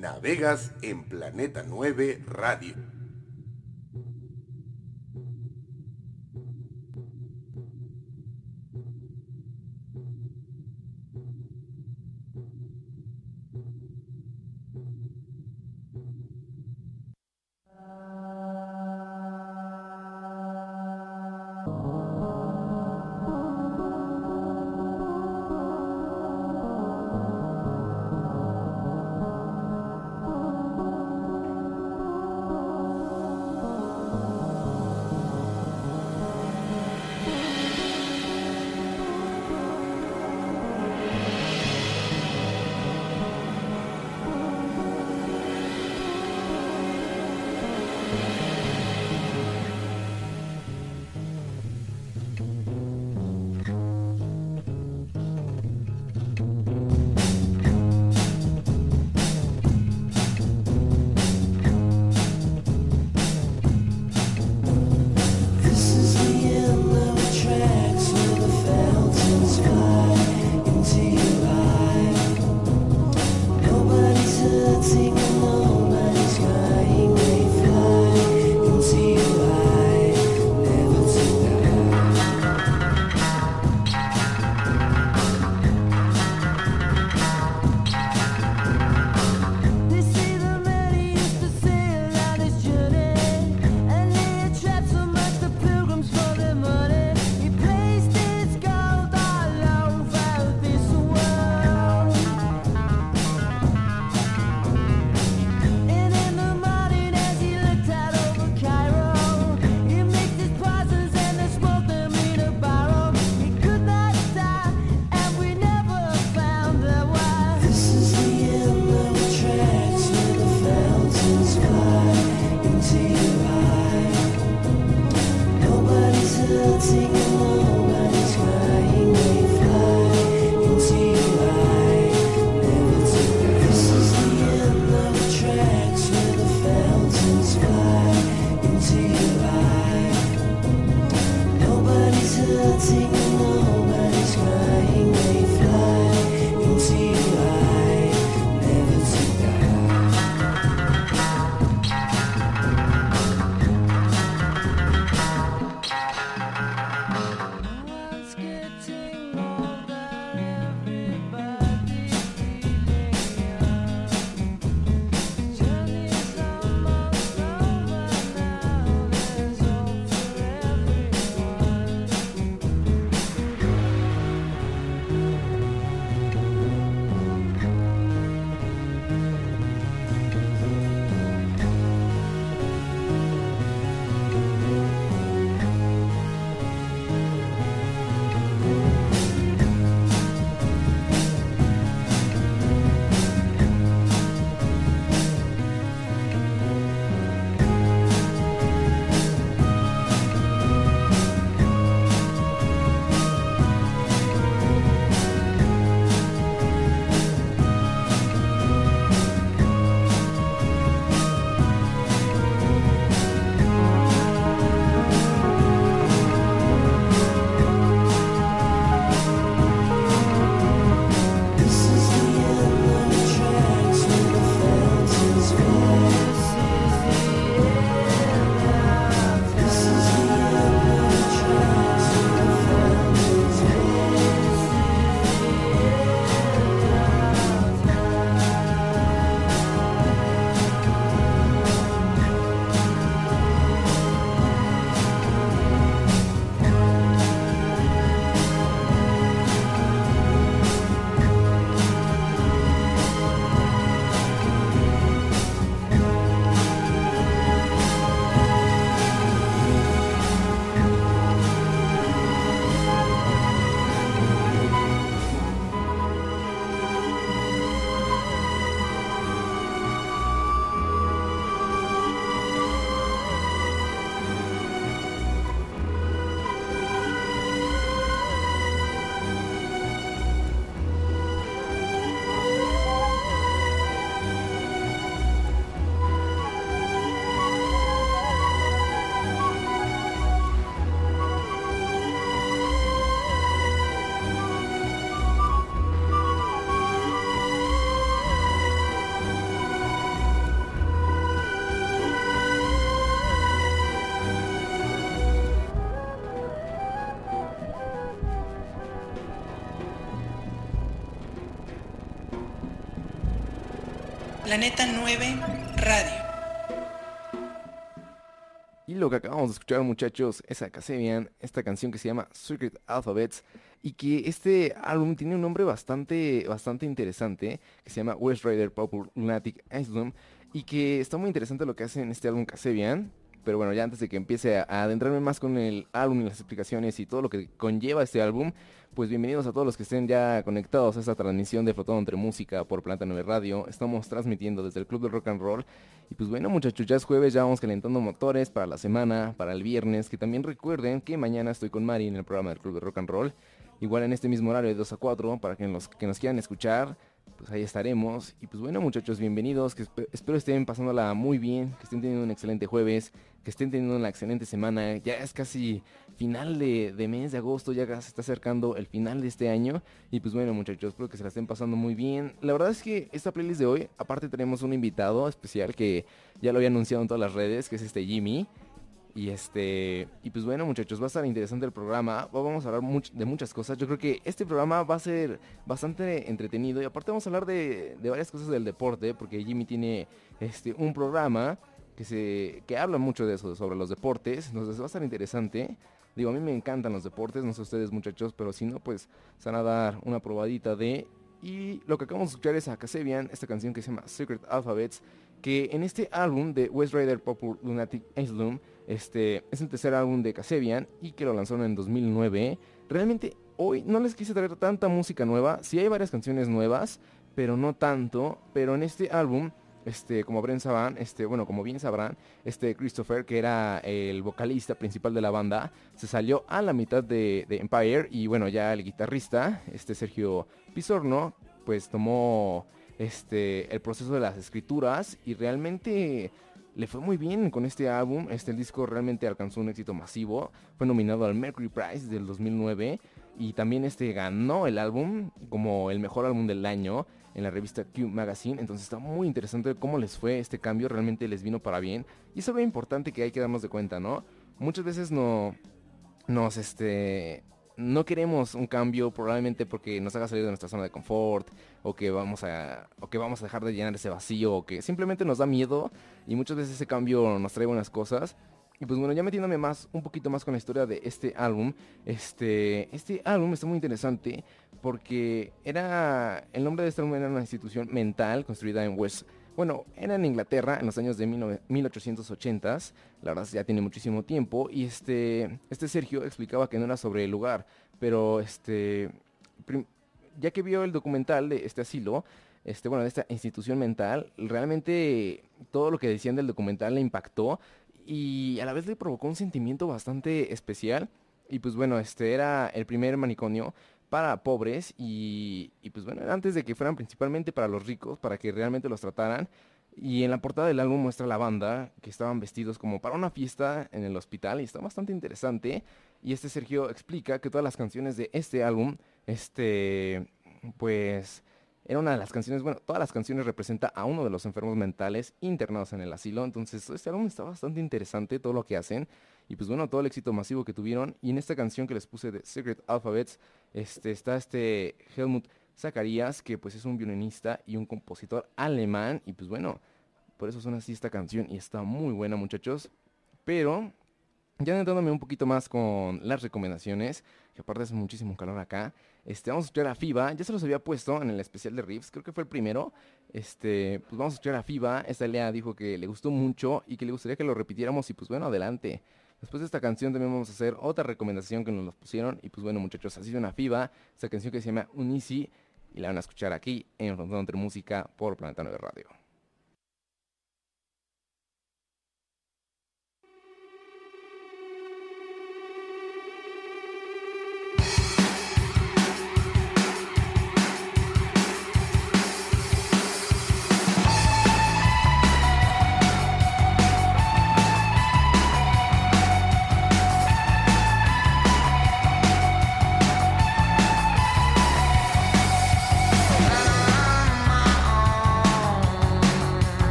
Navegas en Planeta 9 Radio. Planeta 9 Radio. Y lo que acabamos de escuchar, muchachos, es a Casabian, esta canción que se llama Secret Alphabets, y que este álbum tiene un nombre bastante, bastante interesante, que se llama West Rider Pop Lunatic Island, y que está muy interesante lo que hace en este álbum Casabian. Pero bueno, ya antes de que empiece a adentrarme más con el álbum y las explicaciones y todo lo que conlleva este álbum, pues bienvenidos a todos los que estén ya conectados a esta transmisión de Flotando entre Música por Planta 9 Radio. Estamos transmitiendo desde el Club del Rock and Roll. Y pues bueno, muchachos, ya es jueves, ya vamos calentando motores para la semana, para el viernes. Que también recuerden que mañana estoy con Mari en el programa del Club del Rock and Roll. Igual en este mismo horario de 2 a 4, para que los que nos quieran escuchar, pues ahí estaremos. Y pues bueno, muchachos, bienvenidos. Que espero estén pasándola muy bien, que estén teniendo un excelente jueves, que estén teniendo una excelente semana. Ya es casi final de, mes de agosto, ya se está acercando el final de este año. Y pues bueno muchachos, espero que se la estén pasando muy bien. La verdad es que esta playlist de hoy, aparte tenemos un invitado especial que ya lo había anunciado en todas las redes, que es este Jimmy. Y este, y pues bueno muchachos, va a estar interesante el programa, vamos a hablar de muchas cosas, yo creo que este programa va a ser bastante entretenido y aparte vamos a hablar de, de varias cosas del deporte, porque Jimmy tiene este, un programa que, se, que habla mucho de eso, sobre los deportes, entonces va a estar interesante. Digo, a mí me encantan los deportes, no sé ustedes muchachos, pero si no, pues se van a dar una probadita de... Y lo que acabamos de escuchar es a Kasebian, esta canción que se llama Secret Alphabets, que en este álbum de West Rider Pop Lunatic Islam, este, es el tercer álbum de Kasebian y que lo lanzaron en 2009. Realmente hoy no les quise traer tanta música nueva, sí hay varias canciones nuevas, pero no tanto, pero en este álbum este, como bien sabrán, este, bueno, como bien sabrán, este Christopher, que era el vocalista principal de la banda, se salió a la mitad de, Empire y bueno, ya el guitarrista, este Sergio Pisorno, pues tomó este, el proceso de las escrituras y realmente le fue muy bien con este álbum. Este el disco realmente alcanzó un éxito masivo. Fue nominado al Mercury Prize del 2009 y también este ganó el álbum como el mejor álbum del año en la revista Q Magazine. Entonces está muy interesante cómo les fue este cambio, realmente les vino para bien. Y eso es importante que hay que darnos de cuenta, ¿no? Muchas veces no nos este no queremos un cambio probablemente porque nos haga salir de nuestra zona de confort o que vamos a o que vamos a dejar de llenar ese vacío o que simplemente nos da miedo y muchas veces ese cambio nos trae buenas cosas. Y pues bueno, ya metiéndome más, un poquito más con la historia de este álbum, este, este álbum está muy interesante porque era, el nombre de este álbum era una institución mental construida en West, bueno, era en Inglaterra en los años de 1880s, la verdad ya tiene muchísimo tiempo, y este, este Sergio explicaba que no era sobre el lugar, pero este, ya que vio el documental de este asilo, este, bueno, de esta institución mental, realmente todo lo que decían del documental le impactó y a la vez le provocó un sentimiento bastante especial. Y pues bueno, este era el primer manicomio para pobres y, pues bueno, antes de que fueran principalmente para los ricos, para que realmente los trataran. Y en la portada del álbum muestra la banda que estaban vestidos como para una fiesta en el hospital y está bastante interesante. Y este Sergio explica que todas las canciones de este álbum, este, pues era una de las canciones, bueno, todas las canciones representa a uno de los enfermos mentales internados en el asilo. Entonces, este álbum está bastante interesante, todo lo que hacen. Y pues bueno, todo el éxito masivo que tuvieron. Y en esta canción que les puse de Secret Alphabets, este, está este Helmut Zacharias, que pues es un violinista y un compositor alemán. Y pues bueno, por eso suena así esta canción y está muy buena muchachos. Pero ya entrándome un poquito más con las recomendaciones, que aparte hace muchísimo calor acá. Este, vamos a escuchar a FIBA, ya se los había puesto en el especial de Riffs, creo que fue el primero. Este, pues vamos a escuchar a FIBA, esta Lea dijo que le gustó mucho y que le gustaría que lo repitiéramos y pues bueno, adelante. Después de esta canción también vamos a hacer otra recomendación que nos los pusieron y pues bueno muchachos, así una FIBA, esta canción que se llama Unisi y la van a escuchar aquí en Frontón entre Música por Planeta 9 Radio.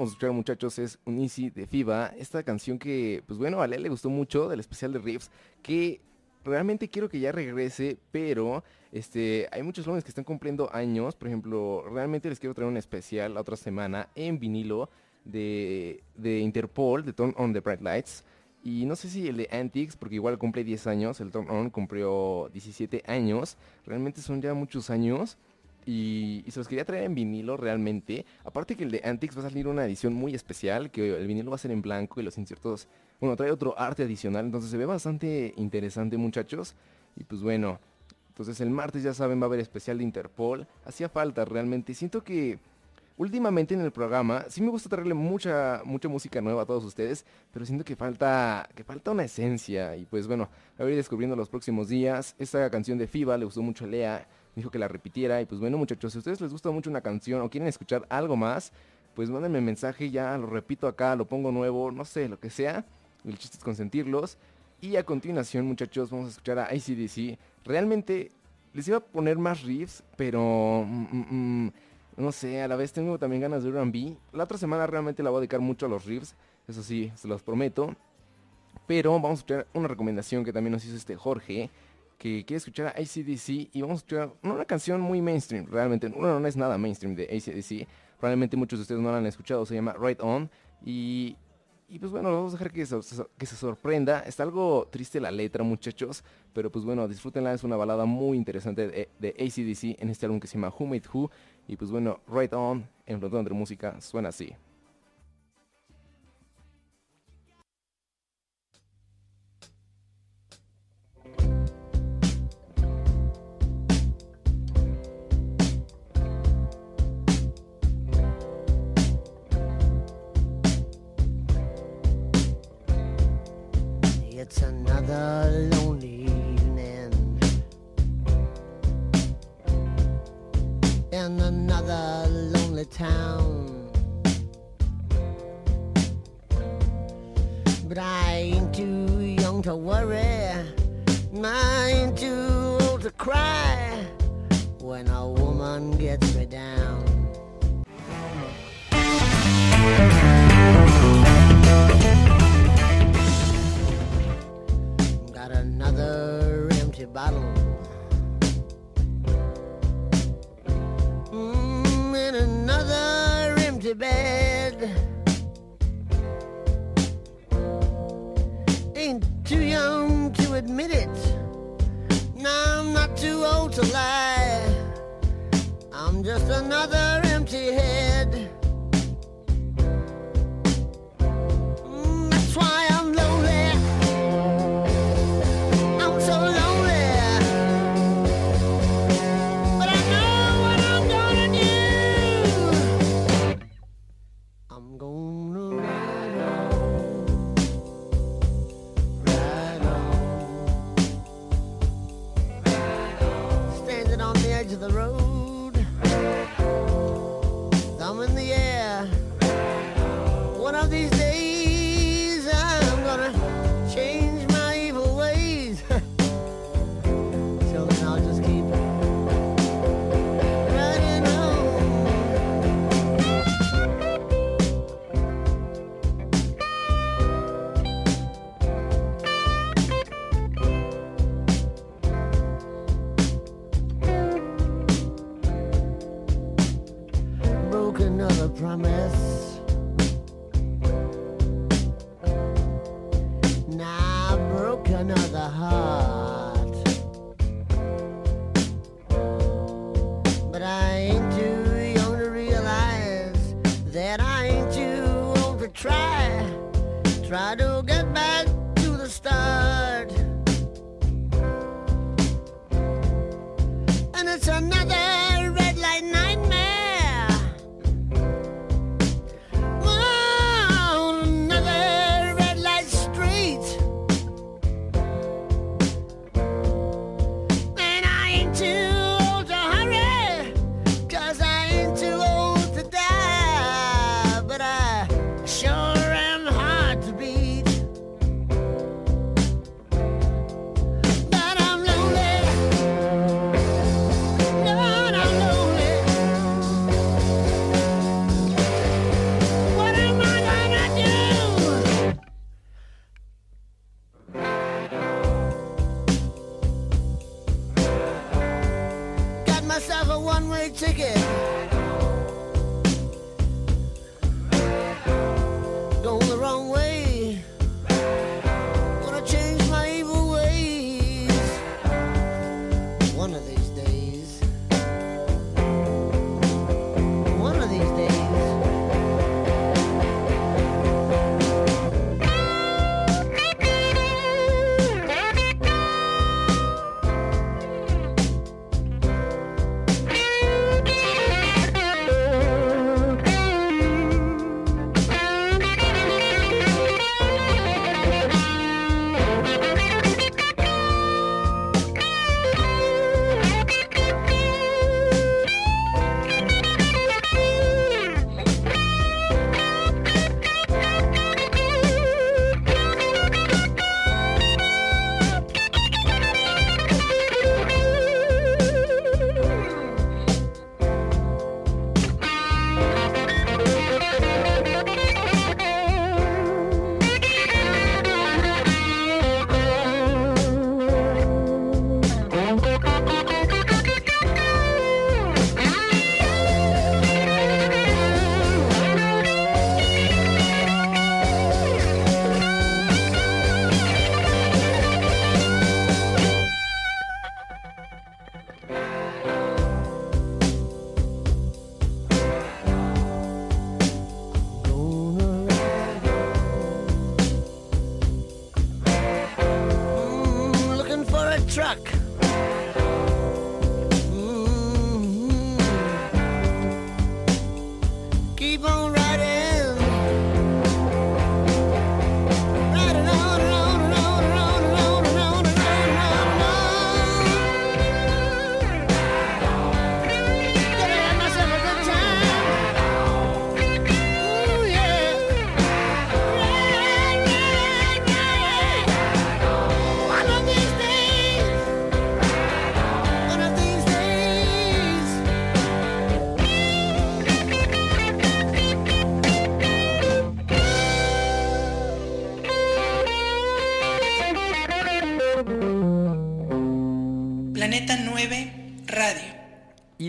Acabamos muchachos es un Easy de FIBA, esta canción que pues bueno a le gustó mucho del especial de Riffs, que realmente quiero que ya regrese, pero este, hay muchos lunes que están cumpliendo años, por ejemplo, realmente les quiero traer un especial la otra semana en vinilo de, de Interpol, de Turn on the Bright Lights. Y no sé si el de Antics, porque igual cumple 10 años, el Turn On cumplió 17 años, realmente son ya muchos años. Y, se los quería traer en vinilo realmente. Aparte que el de Antics va a salir una edición muy especial, que el vinilo va a ser en blanco y los insertos, bueno, trae otro arte adicional, entonces se ve bastante interesante muchachos. Y pues bueno, entonces el martes ya saben va a haber especial de Interpol. Hacía falta realmente. Siento que últimamente en el programa sí me gusta traerle mucha mucha música nueva a todos ustedes, pero siento que falta que falta una esencia y pues bueno, la voy a ir descubriendo los próximos días. Esta canción de FIBA le gustó mucho a Lea dijo que la repitiera. Y pues bueno, muchachos, si a ustedes les gusta mucho una canción o quieren escuchar algo más, pues mándenme mensaje, ya lo repito acá, lo pongo nuevo, no sé, lo que sea. El chiste es consentirlos. Y a continuación, muchachos, vamos a escuchar a ICDC. Realmente les iba a poner más riffs, pero mm, mm, mm, no sé, a la vez tengo también ganas de R&B. La otra semana realmente la voy a dedicar mucho a los riffs, eso sí, se los prometo. Pero vamos a escuchar una recomendación que también nos hizo este Jorge que quiere escuchar a ACDC y vamos a escuchar una canción muy mainstream, realmente, no, no es nada mainstream de ACDC, probablemente muchos de ustedes no la han escuchado, se llama Right On y, pues bueno, vamos a dejar que se, sorprenda, está algo triste la letra muchachos, pero pues bueno, disfrútenla, es una balada muy interesante de, de ACDC en este álbum que se llama Who Made Who y pues bueno, Right On en Frontón de Música suena así. It's another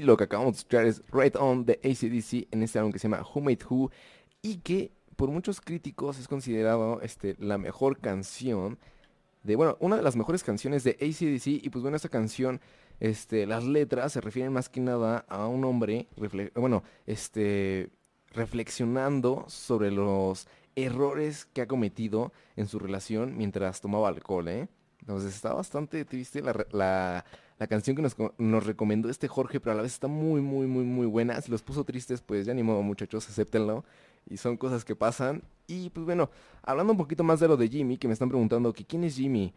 Y lo que acabamos de escuchar es Right On de ACDC en este álbum que se llama Who Made Who y que por muchos críticos es considerado este, la mejor canción de, bueno, una de las mejores canciones de ACDC y pues bueno, esta canción, este, las letras se refieren más que nada a un hombre, bueno, este, reflexionando sobre los errores que ha cometido en su relación mientras tomaba alcohol, ¿eh? Entonces está bastante triste la, canción que nos, nos, recomendó este Jorge, pero a la vez está muy, muy, muy, muy buena. Si los puso tristes, pues ya ni modo muchachos, acéptenlo. Y son cosas que pasan. Y pues bueno, hablando un poquito más de lo de Jimmy, que me están preguntando que quién es Jimmy.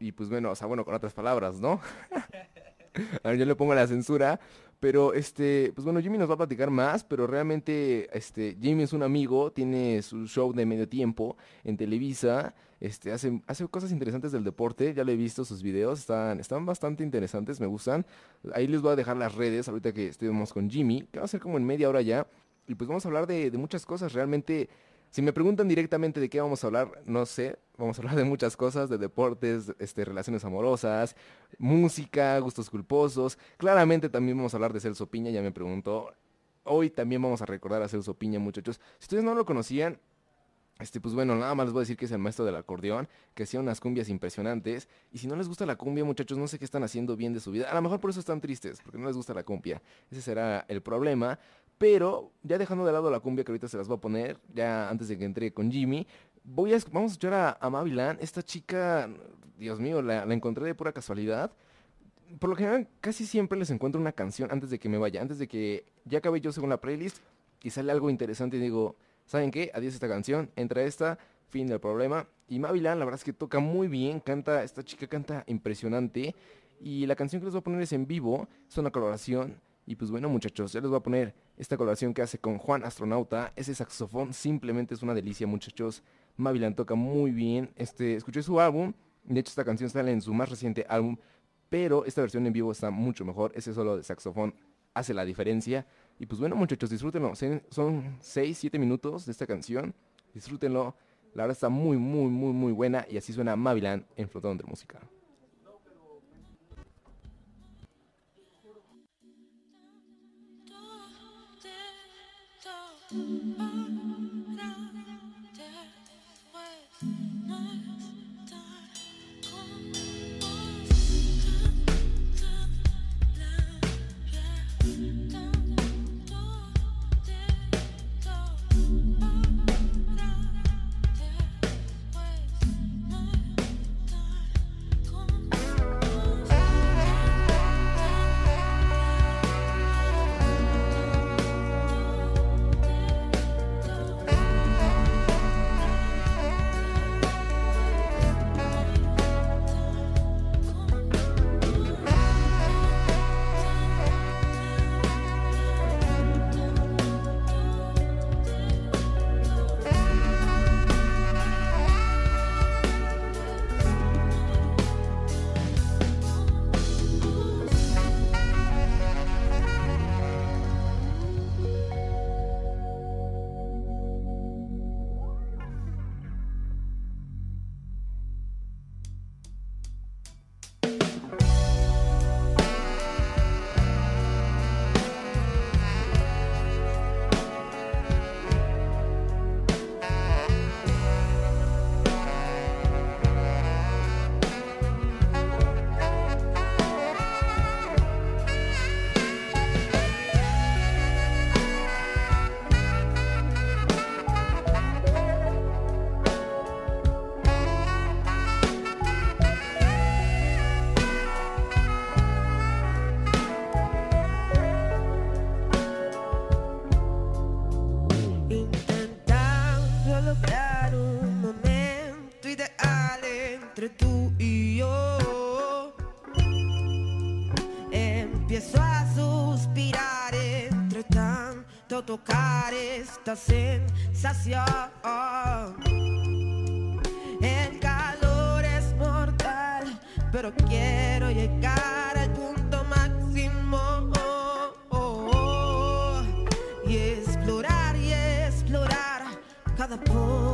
Y pues bueno, o sea, bueno, con otras palabras, ¿no? a ver, yo le pongo la censura. Pero este, pues bueno, Jimmy nos va a platicar más, pero realmente este, Jimmy es un amigo, tiene su show de medio tiempo en Televisa, este, hace, hace cosas interesantes del deporte, ya le he visto sus videos, están, están bastante interesantes, me gustan. Ahí les voy a dejar las redes ahorita que estemos con Jimmy, que va a ser como en media hora ya. Y pues vamos a hablar de, de muchas cosas, realmente si me preguntan directamente de qué vamos a hablar, no sé. Vamos a hablar de muchas cosas, de deportes, este, relaciones amorosas, música, gustos culposos. Claramente también vamos a hablar de Celso Piña, ya me preguntó. Hoy también vamos a recordar a Celso Piña, muchachos. Si ustedes no lo conocían, este, pues bueno, nada más les voy a decir que es el maestro del acordeón, que hacía unas cumbias impresionantes. Y si no les gusta la cumbia, muchachos, no sé qué están haciendo bien de su vida. A lo mejor por eso están tristes, porque no les gusta la cumbia. Ese será el problema. Pero ya dejando de lado la cumbia que ahorita se las voy a poner, ya antes de que entre con Jimmy, voy a, vamos a escuchar a, a Mavilan. Esta chica, Dios mío, la, encontré de pura casualidad. Por lo general, casi siempre les encuentro una canción antes de que me vaya, antes de que ya acabe yo según la playlist y sale algo interesante y digo, ¿saben qué? Adiós esta canción, entra esta, fin del problema. Y Mavilan, la verdad es que toca muy bien, canta, esta chica canta impresionante. Y la canción que les voy a poner es en vivo, es una colaboración y pues bueno muchachos, ya les voy a poner esta colaboración que hace con Juan Astronauta. Ese saxofón simplemente es una delicia muchachos. Mavilan toca muy bien. Este, escuché su álbum. De hecho esta canción sale en su más reciente álbum. Pero esta versión en vivo está mucho mejor. Ese solo de saxofón hace la diferencia. Y pues bueno muchachos, disfrútenlo. Son 6, 7 minutos de esta canción. Disfrútenlo. La verdad está muy, muy, muy, muy buena. Y así suena Mavilan en Flotón de Música. tocar esta sensación. El calor es mortal, pero quiero llegar al punto máximo. Y explorar y explorar, cada poro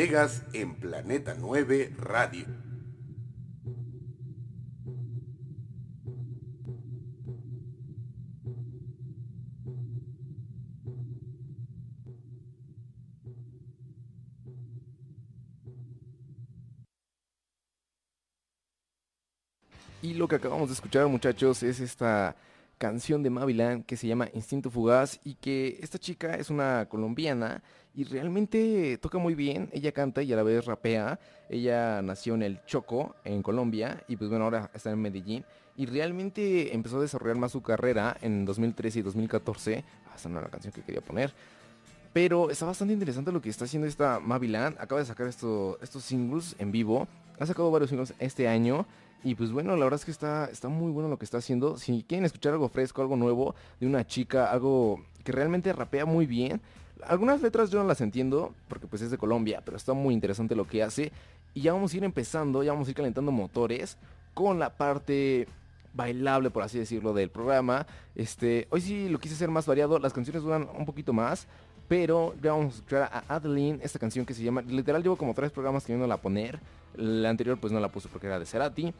Navegas en Planeta 9 Radio. Y lo que acabamos de escuchar, muchachos, es esta canción de Mavilan que se llama Instinto Fugaz y que esta chica es una colombiana y realmente toca muy bien. Ella canta y a la vez rapea. Ella nació en el Choco, en Colombia, y pues bueno, ahora está en Medellín. Y realmente empezó a desarrollar más su carrera en 2013 y 2014. Ah, esta no era la canción que quería poner. Pero está bastante interesante lo que está haciendo esta Mavilan. Acaba de sacar esto- estos singles en vivo. Ha sacado varios singles este año. Y pues bueno, la verdad es que está, está muy bueno lo que está haciendo. Si quieren escuchar algo fresco, algo nuevo de una chica, algo que realmente rapea muy bien. Algunas letras yo no las entiendo porque pues es de Colombia, pero está muy interesante lo que hace. Y ya vamos a ir empezando, ya vamos a ir calentando motores con la parte bailable, por así decirlo, del programa. Este, hoy sí lo quise hacer más variado, las canciones duran un poquito más, pero ya vamos a escuchar a Adeline, esta canción que se llama, literal llevo como tres programas queriéndola poner, la anterior pues no la puse porque era de Cerati,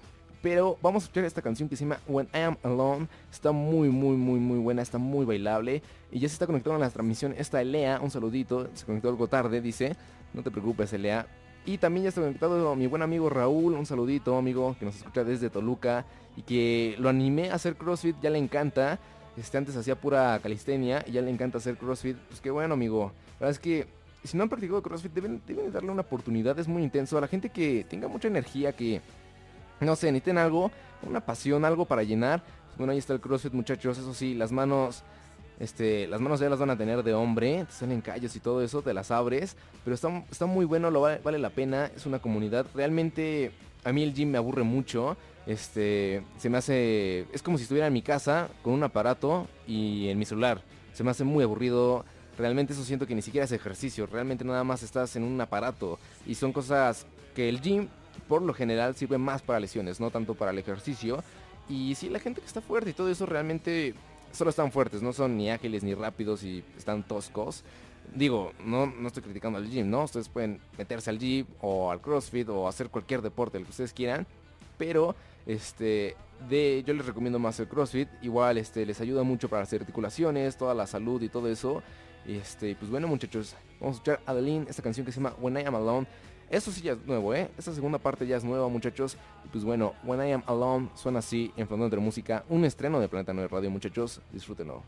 pero vamos a escuchar esta canción que se llama When I Am Alone, está muy muy muy muy buena, está muy bailable, y ya se está conectando a la transmisión esta Elea, un saludito, se conectó algo tarde, dice, no te preocupes Elea, Y también ya está conectado mi buen amigo Raúl, un saludito amigo que nos escucha desde Toluca y que lo animé a hacer CrossFit, ya le encanta. Este antes hacía pura calistenia y ya le encanta hacer CrossFit. Pues qué bueno amigo. La verdad es que si no han practicado CrossFit deben, deben darle una oportunidad, es muy intenso. A la gente que tenga mucha energía, que no sé, necesiten algo, una pasión, algo para llenar. Pues bueno, ahí está el CrossFit muchachos, eso sí, las manos este, las manos ya las van a tener de hombre, te salen callos y todo eso, te las abres, pero está, está muy bueno, vale, vale, la pena, es una comunidad, realmente a mí el gym me aburre mucho, este, se me hace, es como si estuviera en mi casa con un aparato y en mi celular, se me hace muy aburrido, realmente eso siento que ni siquiera es ejercicio, realmente nada más estás en un aparato y son cosas que el gym por lo general sirve más para lesiones, no tanto para el ejercicio. Y si la gente que está fuerte y todo eso realmente solo están fuertes, no son ni ágiles ni rápidos y están toscos. Digo, no, no estoy criticando al gym, ¿no? Ustedes pueden meterse al gym o al CrossFit o hacer cualquier deporte, el que ustedes quieran. Pero, este, de, yo les recomiendo más el CrossFit. Igual, este, les ayuda mucho para las articulaciones, toda la salud y todo eso. Este, pues bueno, muchachos, vamos a escuchar a Adeline, esta canción que se llama When I Am Alone. Eso sí ya es nuevo, ¿eh? Esta segunda parte ya es nueva, muchachos. Y pues bueno, When I Am Alone suena así en Frontón de Música. Un estreno de Planeta 9 Radio, muchachos. Disfrútenlo.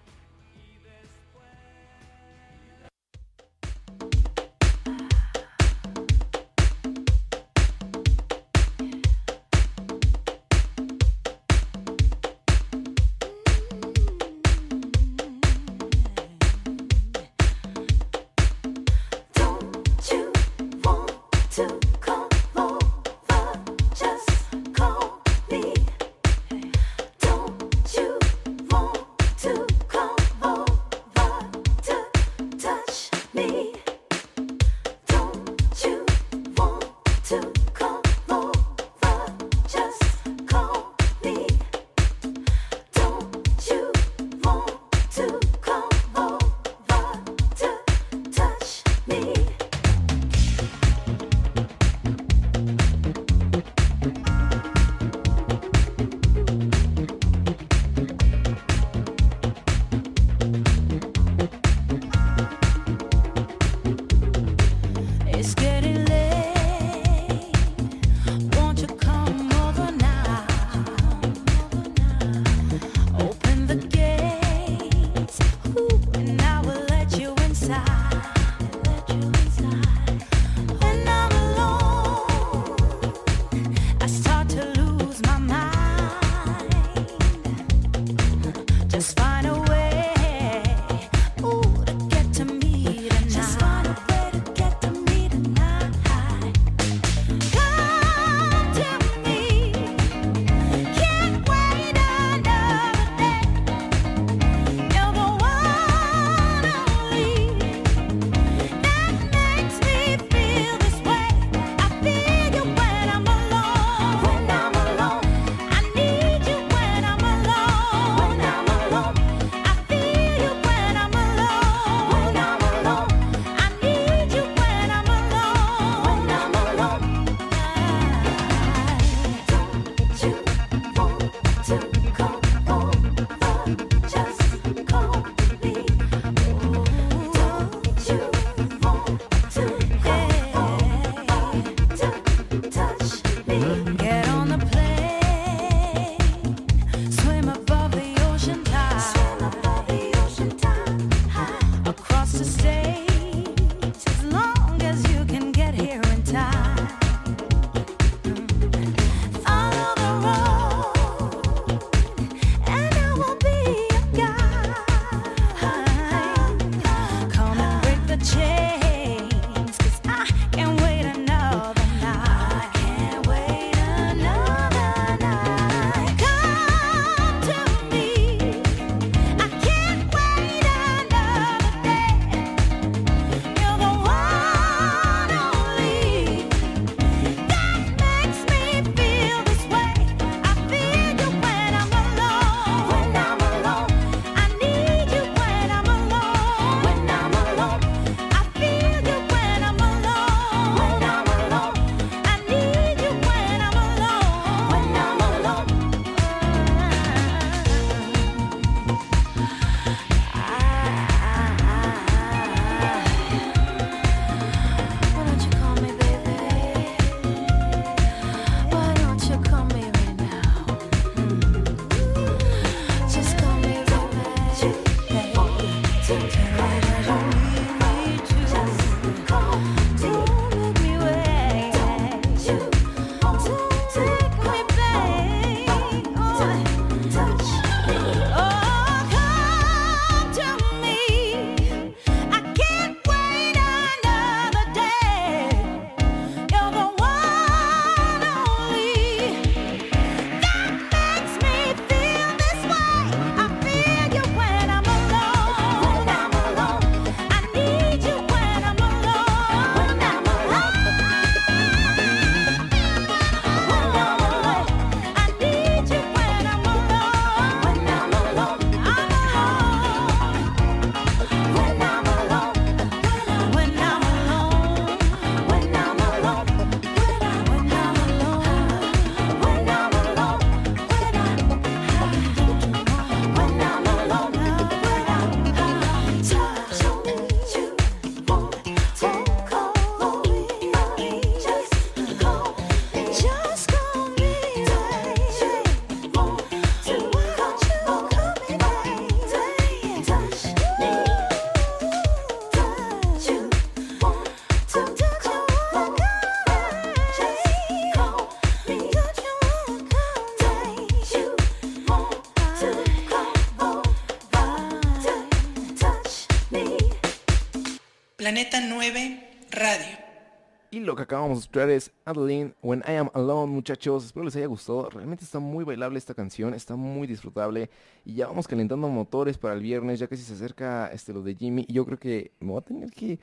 Lo que acabamos de escuchar es Adeline, When I Am Alone, muchachos. Espero les haya gustado. Realmente está muy bailable esta canción, está muy disfrutable. Y ya vamos calentando motores para el viernes, ya casi se acerca este, lo de Jimmy. Y yo creo que me voy a tener que...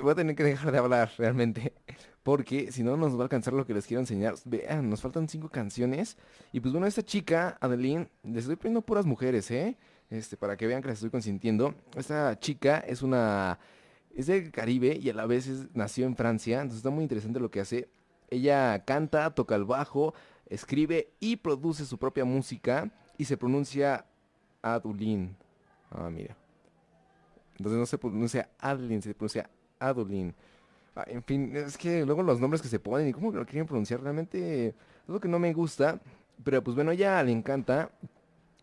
voy a tener que dejar de hablar realmente. Porque si no nos va a alcanzar lo que les quiero enseñar. Vean, nos faltan cinco canciones. Y pues bueno, esta chica, Adeline, les estoy poniendo puras mujeres, ¿eh? Este, para que vean que las estoy consintiendo. Esta chica es una es del Caribe y a la vez es- nació en Francia, entonces está muy interesante lo que hace. Ella canta, toca el bajo, escribe y produce su propia música y se pronuncia Adulin. Ah, mira. Entonces no se pronuncia Adeline, se pronuncia Adulin. Ah, en fin, es que luego los nombres que se ponen y cómo lo quieren pronunciar realmente es lo que no me gusta. Pero pues bueno, ella le encanta.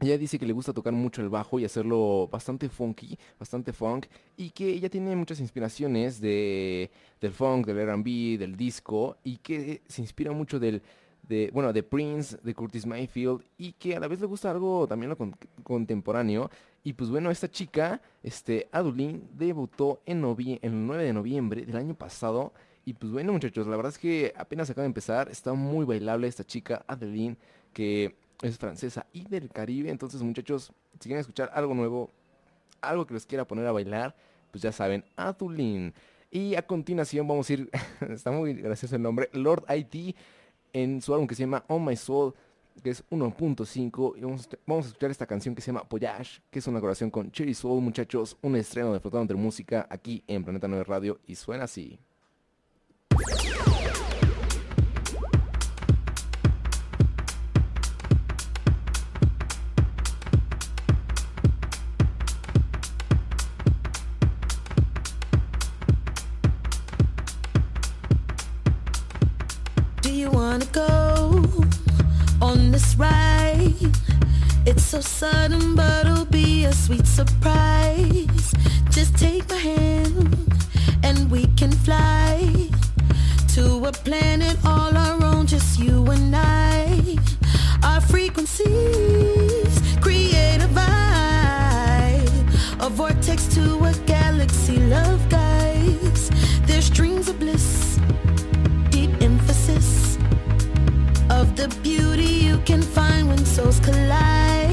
Ella dice que le gusta tocar mucho el bajo y hacerlo bastante funky, bastante funk, y que ella tiene muchas inspiraciones de, del funk, del R&B, del disco, y que se inspira mucho del, de, bueno, de Prince, de Curtis Mayfield, y que a la vez le gusta algo también lo con- contemporáneo. Y pues bueno, esta chica, este, Adulin, debutó en el 9 de noviembre del año pasado. Y pues bueno, muchachos, la verdad es que apenas acaba de empezar, está muy bailable esta chica, Adeline, que es francesa y del Caribe. Entonces, muchachos, si quieren escuchar algo nuevo, algo que les quiera poner a bailar, pues ya saben, Adulin. Y a continuación vamos a ir, está muy gracioso el nombre, Lord IT, en su álbum que se llama On My Soul, que es 1.5. Y vamos, vamos a escuchar esta canción que se llama Voyage, que es una colaboración con Cherry Soul, muchachos, un estreno de Flotando entre Música aquí en Planeta 9 Radio y suena así. So sudden, but it'll be a sweet surprise. Just take my hand and we can fly to a planet all our own, just you and I. Our frequencies create a vibe, a vortex to a galaxy. Love guides. There's dreams of bliss deep emphasis of the beauty you can find when souls collide.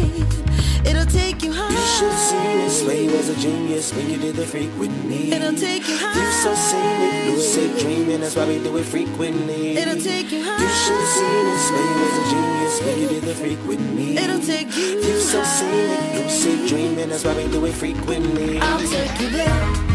It'll take you high. You should see this way was a genius when you did the freak with me. It'll take you high. You so scenic, lucid dreaming, that's why we do it frequently. It'll take you high. You should see this way was a genius when you did the freak with me. It'll take you You so high. lucid dreaming, that's why we do it frequently. I'll take you. There.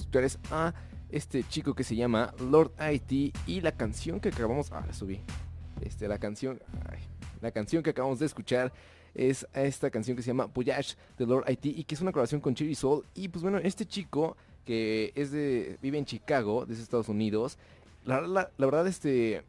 Escuchar es a este chico que se llama Lord IT y la canción que acabamos... Ah, la subí. Este, la canción... la canción que acabamos de escuchar es esta canción que se llama Voyage de Lord IT y que es una colaboración con Cherry Soul. Y pues bueno, este chico que es de... vive en Chicago, desde Estados Unidos. La verdad, este...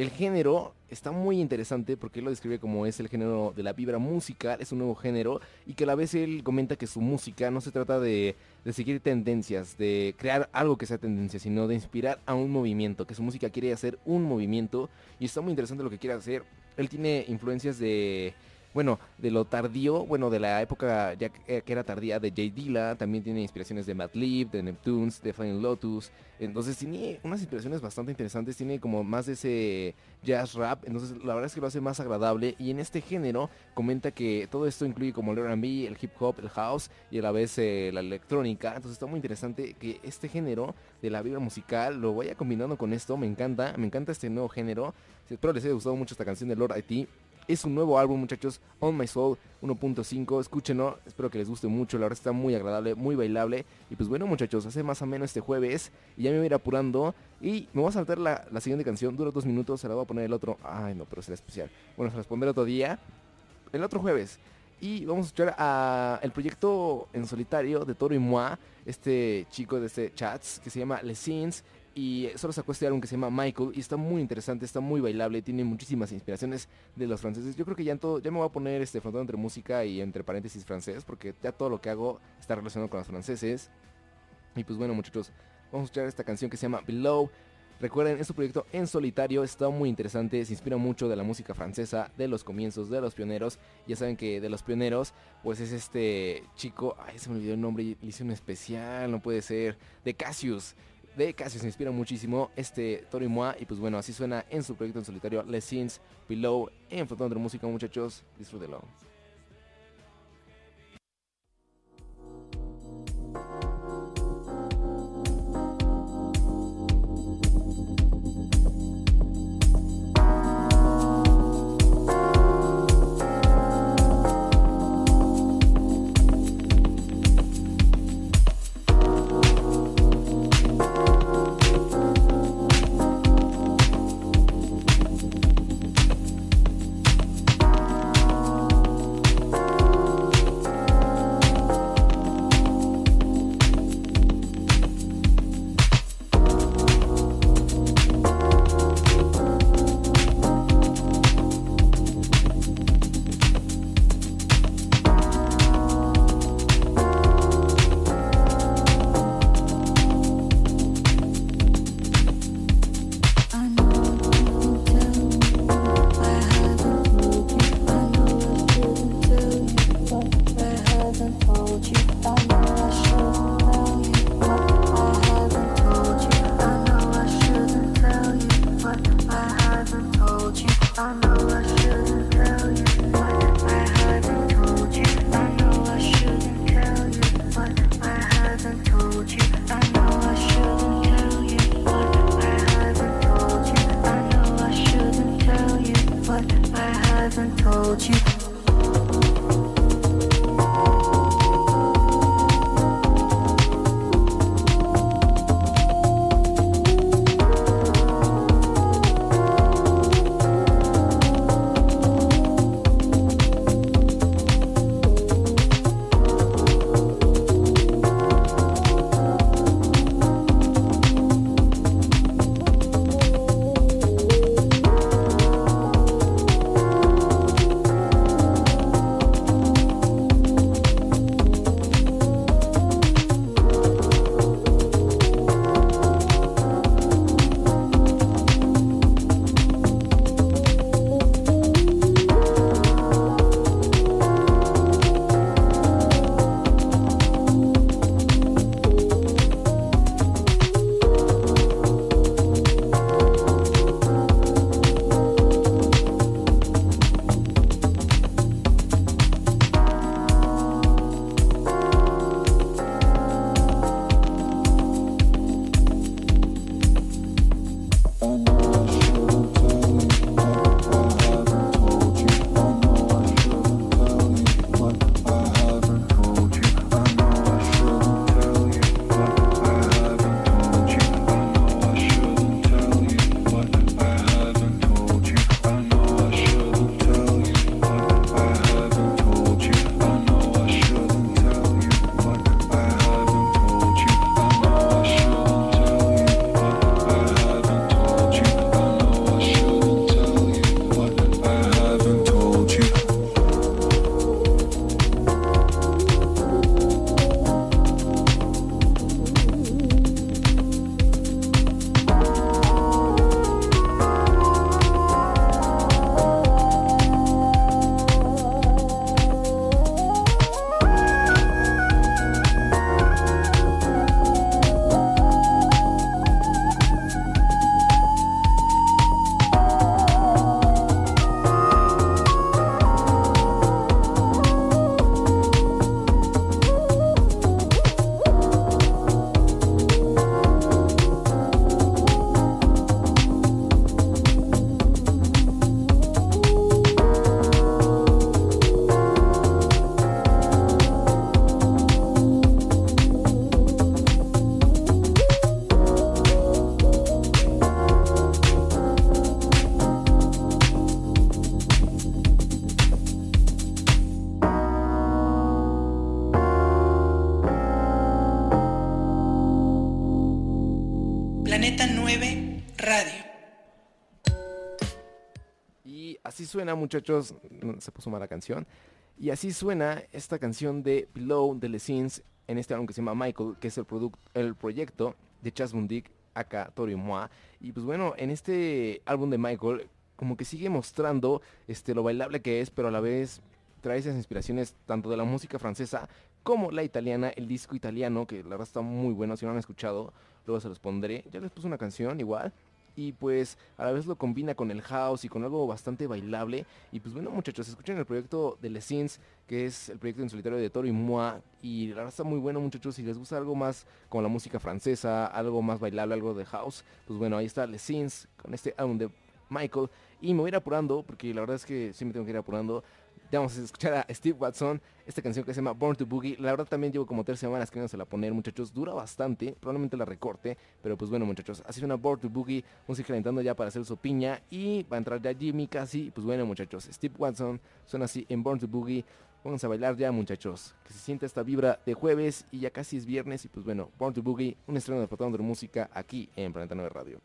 El género está muy interesante porque él lo describe como es el género de la vibra musical, es un nuevo género y que a la vez él comenta que su música no se trata de, de seguir tendencias, de crear algo que sea tendencia, sino de inspirar a un movimiento, que su música quiere hacer un movimiento y está muy interesante lo que quiere hacer. Él tiene influencias de, bueno, de lo tardío, bueno, de la época ya que eh, que era tardía de Jay Dilla, también tiene inspiraciones de Madlib, de Neptunes, de Flying Lotus, entonces tiene unas inspiraciones bastante interesantes, tiene como más de ese jazz rap, entonces la verdad es que lo hace más agradable. Y en este género comenta que todo esto incluye como el R&B, el hip hop, el house y a la vez eh, la electrónica, entonces está muy interesante que este género de la vibra musical lo vaya combinando con esto, me encanta, me encanta este nuevo género, espero les haya gustado mucho esta canción de Lord IT. Es un nuevo álbum, muchachos, On My Soul 1.5. Escúchenlo, espero que les guste mucho. La verdad está muy agradable, muy bailable. Y pues bueno, muchachos, hace más o menos este jueves. Y ya me voy a ir apurando. Y me voy a saltar la, la siguiente canción. Dura dos minutos, se la voy a poner el otro. Ay, no, pero será especial. Bueno, se las pondré otro día. El otro jueves. Y vamos a escuchar a el proyecto en solitario de Toro y Moi. Este chico de este chats que se llama Les Sins. Y solo sacó este álbum que se llama Michael y está muy interesante, está muy bailable, tiene muchísimas inspiraciones de los franceses. Yo creo que ya en todo, ya me voy a poner este frontón entre música y entre paréntesis francés, porque ya todo lo que hago está relacionado con los franceses. Y pues bueno muchachos, vamos a escuchar esta canción que se llama Below. Recuerden, es un proyecto en solitario, está muy interesante, se inspira mucho de la música francesa, de los comienzos, de los pioneros. Ya saben que de los pioneros, pues es este chico, ay, se me olvidó el nombre, le hice un especial, no puede ser, de Cassius. De se inspira muchísimo este Tori Moi y pues bueno, así suena en su proyecto en solitario Les Sins Below en Frontón de Música, muchachos, disfrútenlo. Suena, muchachos. mm, Se puso mala canción. Y así suena esta canción de Below Les Sins en este álbum que se llama Michael, que es el, el proyecto de Chas Bundik, acá Tori Moi. Y pues bueno, en este álbum de Michael, como que sigue mostrando este, lo bailable que es, pero a la vez trae esas inspiraciones tanto de la música francesa como la italiana, el disco italiano, que la verdad está muy bueno, si no lo han escuchado, luego se los pondré. Ya les puse una canción igual. Y pues a la vez lo combina con el house y con algo bastante bailable. Y pues bueno muchachos, escuchen el proyecto de Les Sins, que es el proyecto en solitario de Toro y Moi. Y la verdad está muy bueno muchachos, si les gusta algo más como la música francesa, algo más bailable, algo de house, pues bueno, ahí está Les Sins con este álbum de Michael. Y me voy a ir apurando, porque la verdad es que sí me tengo que ir apurando. Ya vamos a escuchar a Steve Watson, esta canción que se llama Born to Boogie. La verdad también llevo como tres semanas queriéndosela poner, muchachos. Dura bastante, probablemente la recorte. Pero pues bueno, muchachos, así suena Born to Boogie. Música calentando ya para hacer su piña. Y va a entrar ya Jimmy casi. Pues bueno, muchachos, Steve Watson suena así en Born to Boogie. Vamos a bailar ya, muchachos. Que se sienta esta vibra de jueves y ya casi es viernes. Y pues bueno, Born to Boogie, un estreno de Patrón de Música aquí en Planeta 9 Radio.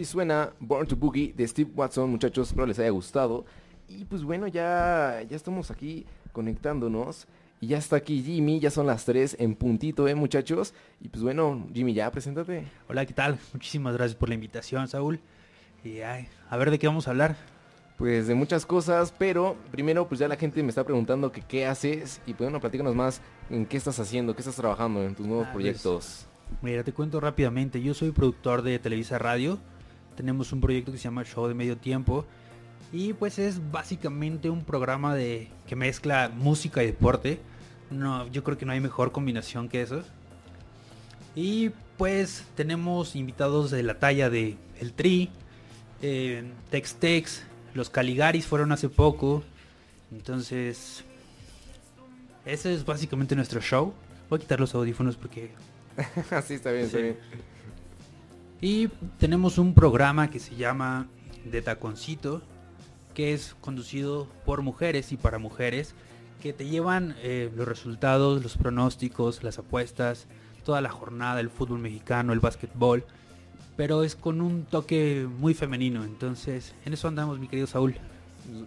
Así suena Born to Boogie de Steve Watson, muchachos, espero les haya gustado. Y pues bueno, ya, ya estamos aquí conectándonos. Y ya está aquí Jimmy, ya son las 3 en puntito, ¿eh, muchachos? Y pues bueno, Jimmy, ya, preséntate. Hola, ¿qué tal? Muchísimas gracias por la invitación, Saúl. Y ay, a ver de qué vamos a hablar. Pues de muchas cosas, pero primero pues ya la gente me está preguntando que qué haces y pues bueno, platícanos más en qué estás haciendo, qué estás trabajando en tus nuevos Ah, proyectos. Mira, te cuento rápidamente. Yo soy productor de Televisa Radio. Tenemos un proyecto que se llama Show de Medio Tiempo. Y pues es básicamente un programa de que mezcla música y deporte. No, yo creo que no hay mejor combinación que eso. Y pues tenemos invitados de la talla de El Tri, eh, Tex Tex, los Caligaris fueron hace poco. Entonces, ese es básicamente nuestro show. Voy a quitar los audífonos porque Así está bien, está Sí. bien. Y tenemos un programa que se llama De Taconcito, que es conducido por mujeres y para mujeres, que te llevan eh, los resultados, los pronósticos, las apuestas, toda la jornada, el fútbol mexicano, el básquetbol, pero es con un toque muy femenino. Entonces, en eso andamos, mi querido Saúl.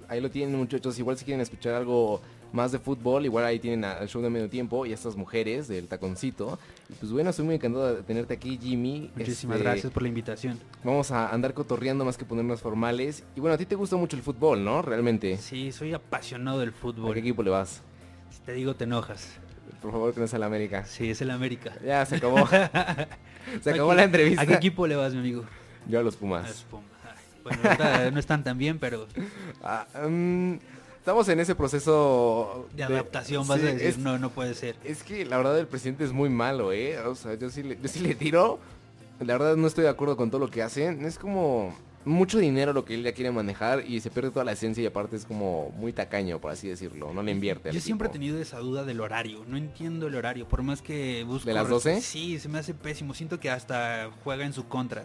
Ahí lo tienen muchachos, igual si quieren escuchar algo más de fútbol, igual ahí tienen al show de medio tiempo y a estas mujeres del taconcito. Y pues bueno, estoy muy encantado de tenerte aquí, Jimmy. Muchísimas Este, gracias por la invitación. Vamos a andar cotorreando más que ponernos formales. Y bueno, a ti te gusta mucho el fútbol, ¿no? Realmente. Sí, soy apasionado del ¿A qué fútbol. equipo le vas? Si te digo, te enojas. Por favor, que no sea la América. Sí, es el América. Ya, se acabó. se acabó ¿A la entrevista. ¿A qué equipo le vas, mi amigo? Yo a los A Pumas. los Pumas. Bueno, no están tan bien, pero Ah, mm, estamos en ese proceso de adaptación vas Sí, a decir, es- no, no puede ser. Es que la verdad el presidente es muy malo, ¿eh? O sea, yo sí, le, yo sí le tiro. La verdad no estoy de acuerdo con todo lo que hacen. Es como mucho dinero lo que él ya quiere manejar y se pierde toda la esencia y aparte es como muy tacaño, por así decirlo. No le invierte. Yo siempre he tenido esa duda del horario. No entiendo el horario. Por más que busco. ¿De las 12? Sí, se me hace pésimo. Siento que hasta juega en su contra.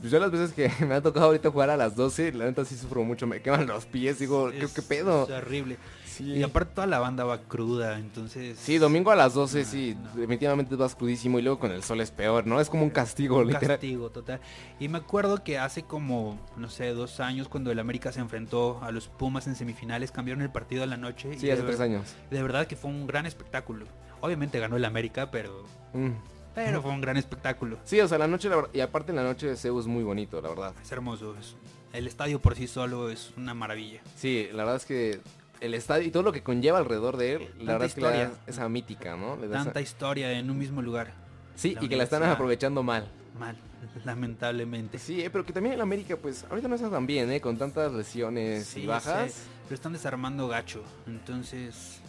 Pues yo las veces que me ha tocado ahorita jugar a las 12, la neta sí sufro mucho. Me queman los pies, digo, ¿qué, Es- qué pedo? Es horrible. Sí. Y aparte toda la banda va cruda, entonces. Sí, domingo a las 12 sí, no. definitivamente vas crudísimo y luego con el sol es peor, ¿no? Es como un castigo, Un literal. castigo total. Y me acuerdo que hace como, no sé, dos años cuando el América se enfrentó a los Pumas en semifinales, cambiaron el partido a la noche. Sí, y hace tres años. De verdad que fue un gran espectáculo. Obviamente ganó el América, pero, Mm. Pero fue un gran espectáculo. Sí, o sea, la noche, la verdad- y aparte en la noche de Cebu es muy bonito, la verdad. Es hermoso. es- el estadio por sí solo es una maravilla. Sí, la verdad es que el estadio y todo lo que conlleva alrededor de él, la verdad es que le da historia. esa mítica, ¿no? Le da esa- Tanta historia en un mismo lugar. Sí, la y que la están aprovechando mal. Mal, lamentablemente. Sí, eh, pero que también en América, pues, ahorita no está tan bien, ¿eh? Con tantas lesiones Sí, y bajas. sé, Lo están desarmando gacho. Entonces,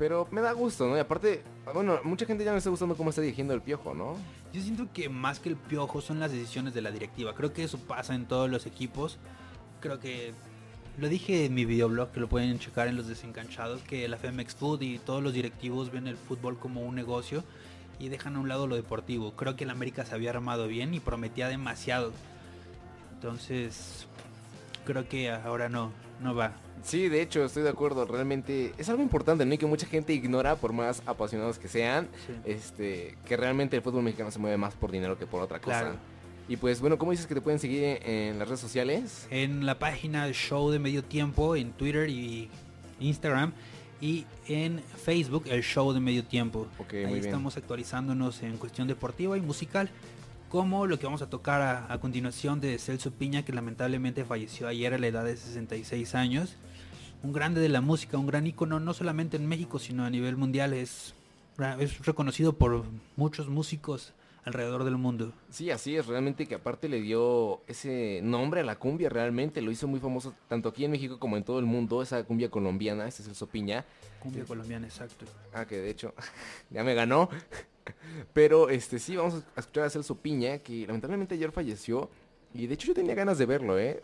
Pero me da gusto, ¿no? Y aparte, bueno, mucha gente ya me está gustando cómo está dirigiendo el piojo, ¿no? yo siento que más que el piojo son las decisiones de la directiva. Creo que eso pasa en todos los equipos. Creo que lo dije en mi videoblog, que lo pueden checar en los desencanchados, que la Femex Food y todos los directivos ven el fútbol como un negocio y dejan a un lado lo deportivo. Creo que el América se había armado bien y prometía demasiado. Entonces, creo que ahora no, no va. Sí, de hecho, estoy de acuerdo. Realmente es algo importante, ¿no? Y que mucha gente ignora, por más apasionados que sean, Sí. este, que realmente el fútbol mexicano se mueve más por dinero que por otra cosa. Claro. Y pues, bueno, ¿cómo dices que te pueden seguir en, las redes sociales? en la página Show de Medio Tiempo en Twitter y Instagram y en Facebook el Show de Medio Tiempo. Ahí muy bien. estamos actualizándonos en cuestión deportiva y musical, como lo que vamos a tocar a, a continuación de Celso Piña, que lamentablemente falleció ayer a la edad de 66 años. Un grande de la música, un gran ícono, no solamente en México, sino a nivel mundial. Es, es reconocido por muchos músicos alrededor del mundo. Sí, así es, realmente que aparte le dio ese nombre a la cumbia, realmente lo hizo muy famoso tanto aquí en México como en todo el mundo, esa cumbia colombiana, ese es el Sopiña. Cumbia colombiana, exacto. Ah, que de hecho ya me ganó. Pero este sí, vamos a escuchar a Celso Piña, que lamentablemente ayer falleció. Y de hecho yo tenía ganas de verlo, ¿eh?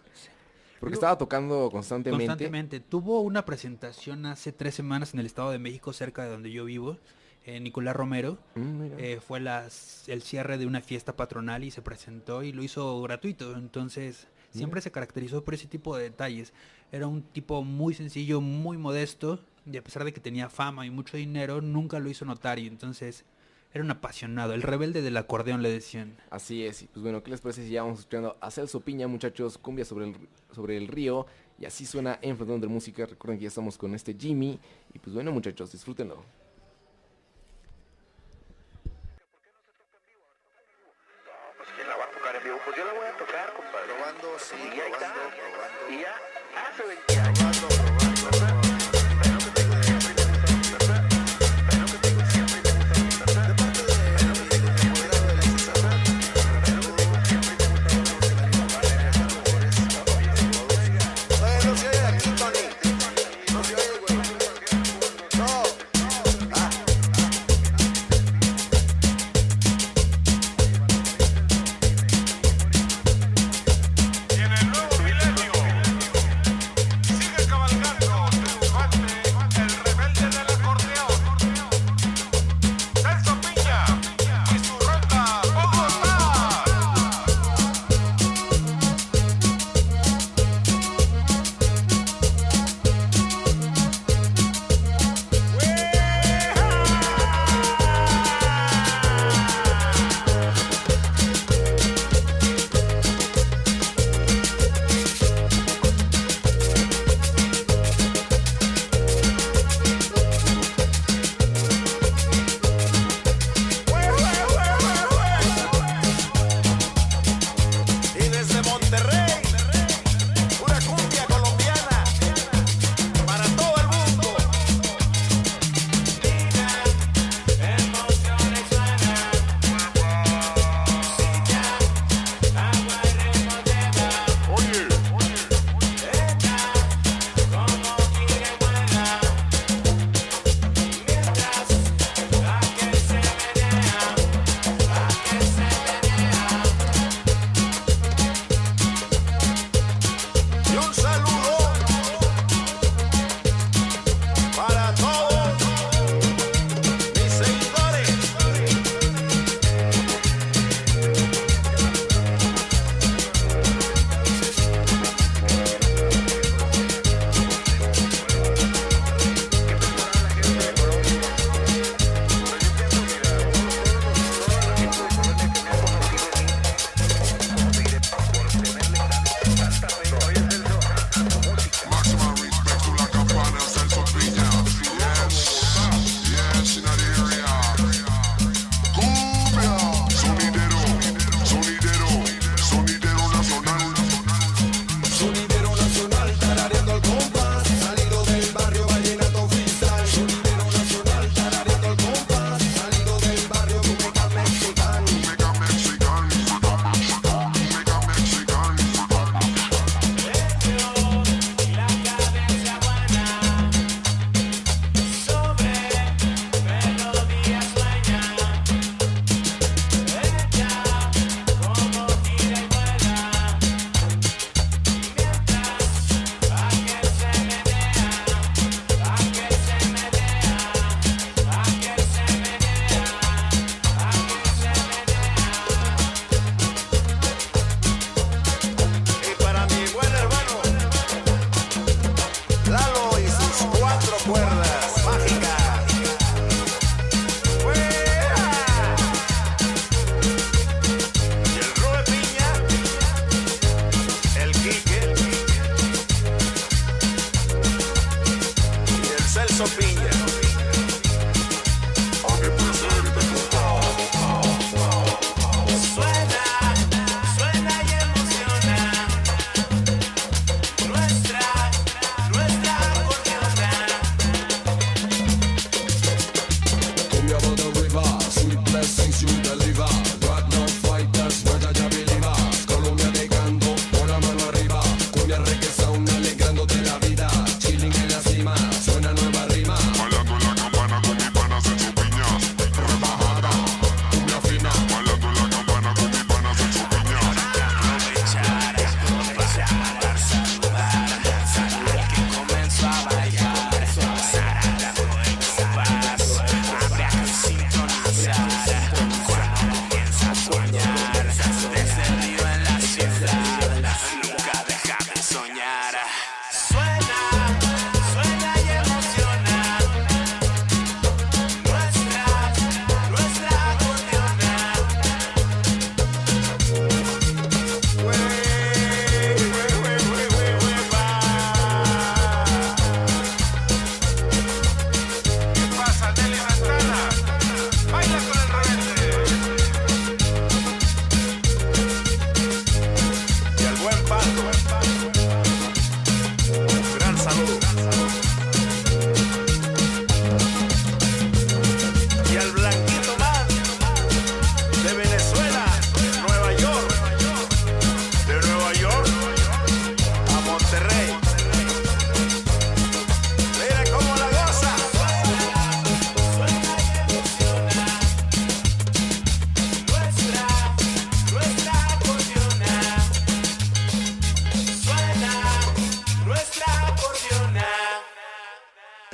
Porque estaba tocando constantemente. Constantemente. Tuvo una presentación hace tres semanas en el Estado de México, cerca de donde yo vivo, Nicolás Romero. Mm. Eh, fue las, el cierre de una fiesta patronal y se presentó y lo hizo gratuito. Entonces, siempre se caracterizó por ese tipo de detalles. Era un tipo muy sencillo, muy modesto, y a pesar de que tenía fama y mucho dinero, nunca lo hizo notar. Y entonces, era un apasionado, el rebelde del acordeón le decían. Así es, y pues bueno, ¿qué les parece si ya vamos escuchando a Celso Piña, muchachos? Cumbia sobre el, sobre el río, y así suena en Frontón de Música. Recuerden que ya estamos con este Jimmy, y pues bueno, muchachos, disfrútenlo.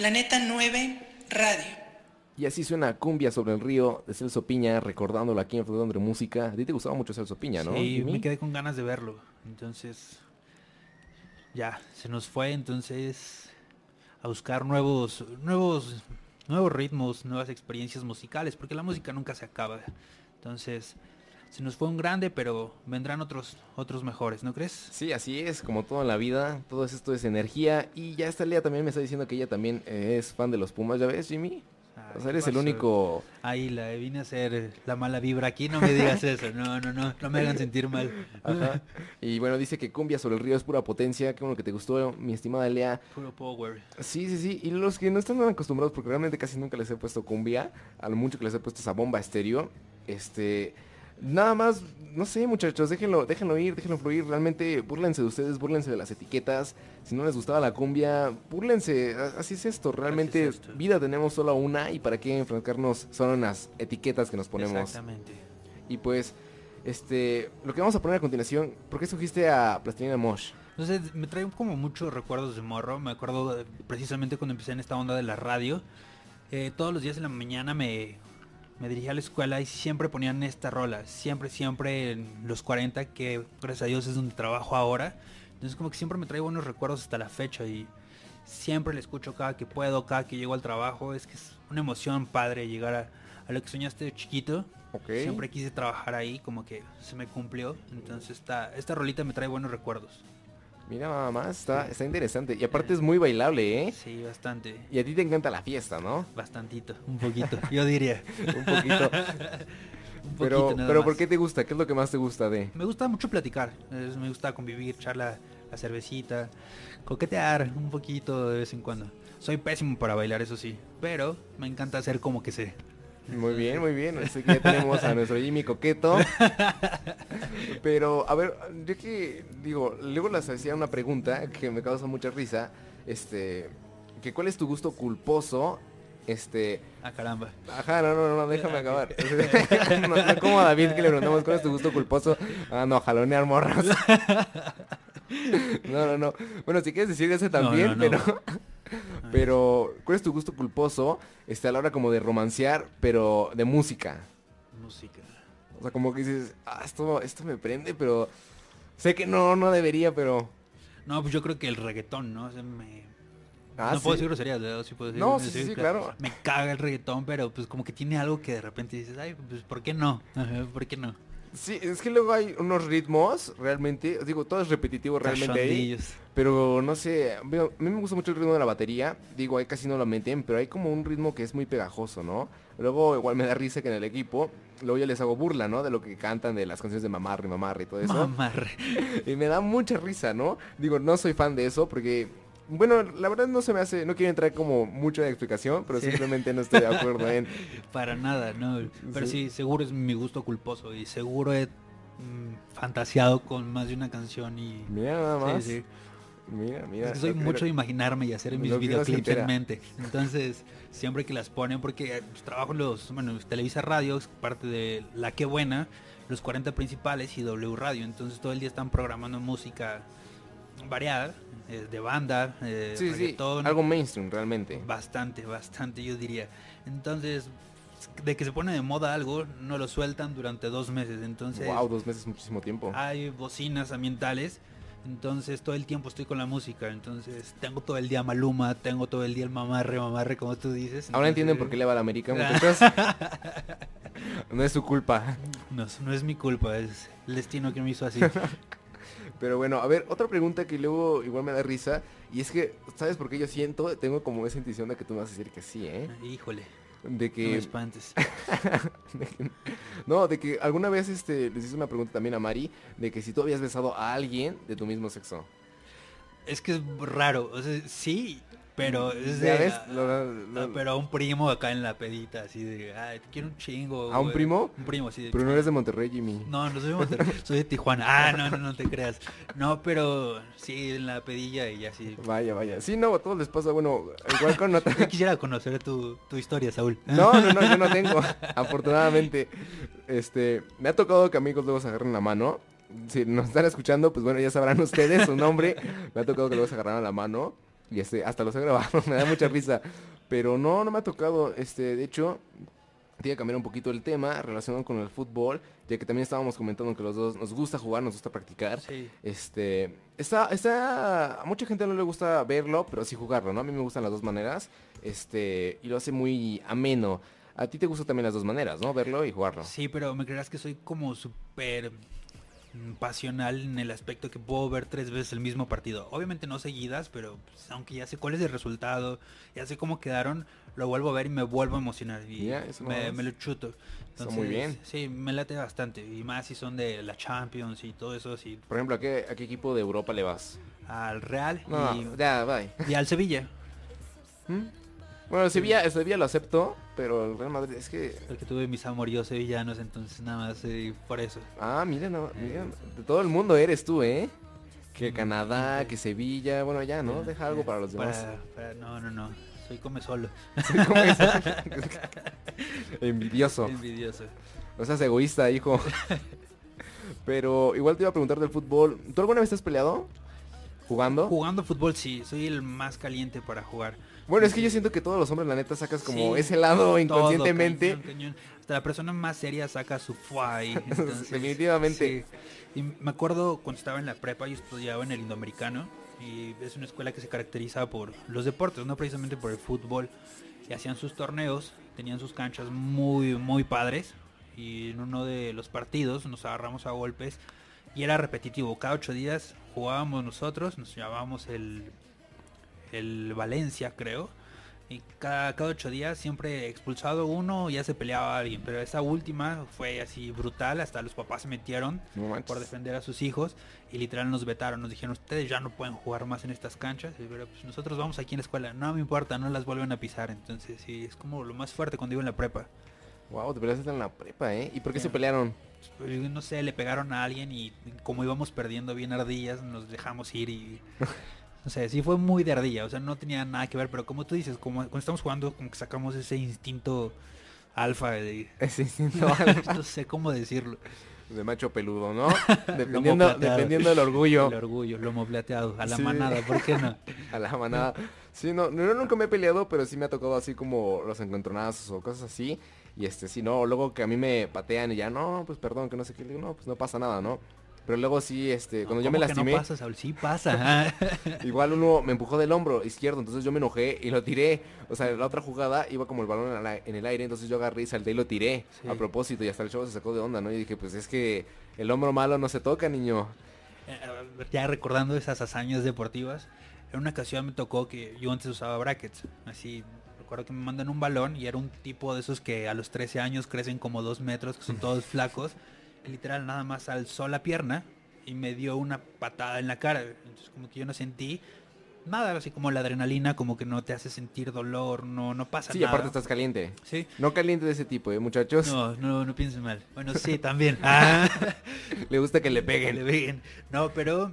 Planeta 9 Radio. Y así suena Cumbia sobre el río de Celso Piña, recordándolo aquí en Flotando de Música. A ti te gustaba mucho Celso Piña, ¿no? Sí, Jimmy? me quedé con ganas de verlo. Entonces, ya, se nos fue. Entonces, a buscar nuevos, nuevos, nuevos ritmos, nuevas experiencias musicales, porque la música nunca se acaba. Entonces, se nos fue un grande, pero vendrán otros, otros mejores, ¿no crees? Sí, así es, como todo en la vida, todo esto es energía. Y ya esta Lea también me está diciendo que ella también eh, es fan de los Pumas, ¿ya ves, Jimmy? O sea, eres el único... Ahí la vine a hacer la mala vibra aquí, no me digas eso, no, no, no, no me hagan sentir mal. Ajá. Y bueno, dice que Cumbia sobre el río es pura potencia, qué bueno que te gustó, mi estimada Lea. Puro power. Sí, sí, sí. Y los que no están tan acostumbrados, porque realmente casi nunca les he puesto cumbia, a lo mucho que les he puesto esa bomba estéreo, este... Nada más, no sé muchachos, déjenlo, déjenlo ir, déjenlo fluir, realmente búrlense de ustedes, búrlense de las etiquetas, si no les gustaba la cumbia, búrlense, a- así es esto, realmente es esto. vida tenemos solo una y para qué enfrascarnos solo en las etiquetas que nos ponemos. Exactamente. Y pues, este, lo que vamos a poner a continuación, ¿por qué escogiste a Plastilina Mosh? Entonces me trae como muchos recuerdos de morro. Me acuerdo precisamente cuando empecé en esta onda de la radio. eh, todos los días en la mañana me, me dirigía a la escuela y siempre ponían esta rola. Siempre, siempre en los 40, que gracias a Dios es donde trabajo ahora. Entonces como que siempre me trae buenos recuerdos hasta la fecha y siempre la escucho cada que puedo, cada que llego al trabajo. Es que es una emoción padre llegar a, a lo que soñaste de chiquito. Ok. Siempre quise trabajar ahí, como que se me cumplió. Entonces esta, esta rolita me trae buenos recuerdos. Mira más, está, está interesante. Y aparte es muy bailable, ¿eh? Sí, bastante. Y a ti te encanta la fiesta, ¿no? Bastantito, un poquito, yo diría. Un poquito. Un Pero, poquito pero más. ¿por qué te gusta? ¿Qué es lo que más te gusta de? Me gusta mucho platicar, me gusta convivir, echar la, la cervecita, coquetear un poquito de vez en cuando. Soy pésimo para bailar, eso sí, pero me encanta hacer como que sé. Muy bien, muy bien. Así que ya tenemos a nuestro Jimmy Coqueto. Pero, a ver, yo que digo, luego les hacía una pregunta que me causa mucha risa. Este, que ¿cuál es tu gusto culposo? Este, Ah, caramba. ajá, no, no, no, déjame acabar. no, no como a David que le preguntamos cuál es tu gusto culposo. Ah, no, jalonear morras. no, no, no. Bueno, si quieres decir ese también, no, no. pero... Pero, ¿cuál es tu gusto culposo? Este, a la hora como de romancear, pero de música. Música. O sea, como que dices, ah, esto, esto me prende, pero sé que no, no debería, pero... No, pues yo creo que el reggaetón, ¿no? O sea, me... Ah, no puedo ¿sí? decir groserías, ¿verdad? Sí puedo decir- No, sí, sí, sí, claro. Me caga el reggaetón, pero pues como que tiene algo que de repente dices, ay, pues ¿por qué no? ¿Por qué no? Sí, es que luego hay unos ritmos, realmente, digo, todo es repetitivo realmente ahí. Pero no sé, a mí me gusta mucho el ritmo de la batería, digo, ahí casi no lo meten, pero hay como un ritmo que es muy pegajoso, ¿no? Luego igual me da risa que en el equipo, luego ya les hago burla, ¿no? De lo que cantan de las canciones de Mamarre, Mamarre y todo eso. Mamarre. Y me da mucha risa, ¿no? Digo, no soy fan de eso porque, bueno, la verdad no se me hace, no quiero entrar como mucho en explicación, pero Sí. simplemente no estoy de acuerdo en... Para nada, no. Pero Sí. sí. seguro es mi gusto culposo y seguro he mm, fantaseado con más de una canción y... Mira nada más. sí. Mira, mira. Es que soy mucho de imaginarme y hacer mis videoclips en mente. Entonces, siempre que las ponen, porque eh, pues, trabajo en los, bueno, Televisa Radio, es parte de La Que Buena, los 40 principales y W Radio. Entonces todo el día están programando música variada, eh, de banda, eh, Sí, sí, algo mainstream realmente. Bastante, bastante, yo diría. Entonces, de que se pone de moda algo, no lo sueltan durante dos meses. Entonces, Wow, dos meses es muchísimo tiempo. hay bocinas ambientales. Entonces todo el tiempo estoy con la música. Entonces tengo todo el día Maluma, tengo todo el día el mamarre, mamarre, como tú dices. Ahora entienden por qué le va a la América, no es su culpa. No, no es mi culpa, es el destino que me hizo así. Pero bueno, a ver, otra pregunta que luego igual me da risa. Y es que, ¿sabes por qué yo siento? Tengo como esa intuición de que tú me vas a decir que sí, ¿eh? Híjole, De no me que... espantes. de que- no, de que alguna vez este, les hice una pregunta también a Mari. De que si tú habías besado a alguien de tu mismo sexo. Es que es raro, o sea, sí, pero es de... ¿Ya ves? ah, Lo- lo- pero a un primo acá en la pedita, así de, te quiero un chingo. ¿A un güey". primo? Un primo, de... Pero no eres de Monterrey, Jimmy. No, no soy de Monterrey, soy de Tijuana. Ah, no, no, no te creas. No, pero sí, en la pedilla y así. Vaya, vaya. Sí, no, a todos les pasa, bueno, igual con otra... Yo quisiera conocer tu, tu historia, Saúl. No, no, no, yo no tengo. Afortunadamente, este, me ha tocado que amigos luego se agarren la mano. Si nos están escuchando, pues bueno, ya sabrán ustedes su nombre. Me ha tocado que luego se agarraran la mano. Y este, hasta los he grabado, me da mucha risa. Pero no, no me ha tocado. Este, de hecho, tiene que cambiar un poquito el tema relacionado con el fútbol, ya que también estábamos comentando que los dos nos gusta jugar, nos gusta practicar. Sí. Este, está, está, a mucha gente no le gusta verlo, pero sí jugarlo, ¿no? A mí me gustan las dos maneras, este, y lo hace muy ameno. A ti te gusta también las dos maneras, ¿no? Verlo y jugarlo. Sí, pero me creerás que soy como súper pasional en el aspecto que puedo ver tres veces el mismo partido. Obviamente no seguidas, pero pues, aunque ya sé cuál es el resultado, ya sé cómo quedaron, lo vuelvo a ver y me vuelvo a emocionar. Y me, lo chuto. Está muy bien. Sí, me late bastante. Y más si son de la Champions y todo eso, sí. Por ejemplo, ¿a qué, a qué equipo de Europa le vas? Al Real No, y, ya, bye. y al Sevilla. Bueno, Sevilla, Sevilla lo acepto, pero el Real Madrid es que... El que tuve mis amoríos sevillanos, entonces nada más eh, por eso. Ah, mira, no, mira, de todo el mundo eres tú, ¿eh? Que Canadá, que Sevilla, bueno, ya, ¿no? Deja algo para los demás. Para, para- no, no, no. Soy come solo. ¿Cómo es? Envidioso. Envidioso. No seas egoísta, hijo. Pero igual te iba a preguntar del fútbol. ¿Tú alguna vez te has peleado? ¿Jugando? Jugando fútbol sí, soy el más caliente para jugar. Bueno, es que yo siento que todos los hombres, la neta, sacas como Sí, ese lado inconscientemente. cañón, cañón. Hasta la persona más seria saca su fuay. Definitivamente. sí. Y me acuerdo cuando estaba en la prepa, yo estudiaba en el Indoamericano y es una escuela que se caracteriza por los deportes, no precisamente por el fútbol. Y hacían sus torneos, tenían sus canchas muy, muy padres. Y en uno de los partidos nos agarramos a golpes y era repetitivo. Cada ocho días jugábamos nosotros, nos llamábamos el, el Valencia, creo. Y cada, cada ocho días siempre expulsado uno ya se peleaba alguien. Pero esa última fue así brutal. Hasta los papás se metieron No por defender a sus hijos. Y literal nos vetaron. Nos dijeron, ustedes ya no pueden jugar más en estas canchas. Y, pero pues, nosotros vamos aquí en la escuela. No me importa, no las vuelven a pisar. Entonces sí, es como lo más fuerte cuando iba en la prepa. Wow, te peleaste en la prepa, ¿eh? ¿Y por qué Sí. se pelearon? Pues, no sé, le pegaron a alguien y como íbamos perdiendo bien ardillas, nos dejamos ir y... No sé, sí fue muy de ardilla, o sea, no tenía nada que ver, pero como tú dices, como cuando estamos jugando, como que sacamos ese instinto alfa de... Ese instinto alfa. no sé cómo decirlo. De macho peludo, ¿no? Dependiendo, dependiendo del orgullo. El orgullo, lomo plateado, a la Sí. manada, ¿por qué no? A la manada. Sí, no, no, nunca me he peleado, pero sí me ha tocado así como los encontronazos o cosas así. Y este, sí, no, luego que a mí me patean y ya, no, pues perdón, que no sé qué, digo, no, pues no pasa nada, ¿no? Pero luego sí, este, cuando yo me ¿Cómo que lastimé, no pasa, Saúl? Sí pasa. igual uno me empujó del hombro izquierdo, entonces yo me enojé y lo tiré. O sea, la otra jugada iba como el balón en, la- en el aire, entonces yo agarré y salté y lo tiré Sí. a propósito y hasta el chavo se sacó de onda, ¿no? Y dije, pues es que el hombro malo no se toca, niño. Eh, ya recordando esas hazañas deportivas, en una ocasión me tocó que yo antes usaba brackets, así recuerdo que me mandan un balón y era un tipo de esos que a los 13 años crecen como dos metros, que son todos flacos, literal nada más alzó la pierna y me dio una patada en la cara, entonces como que yo no sentí nada, así como la adrenalina como que no te hace sentir dolor, no, no pasa Sí, nada. aparte estás caliente. Sí. No caliente de ese tipo, ¿eh, muchachos? No, no, no pienses mal. Bueno, sí, también. Ah. Le gusta que le Que peguen. le peguen. No, pero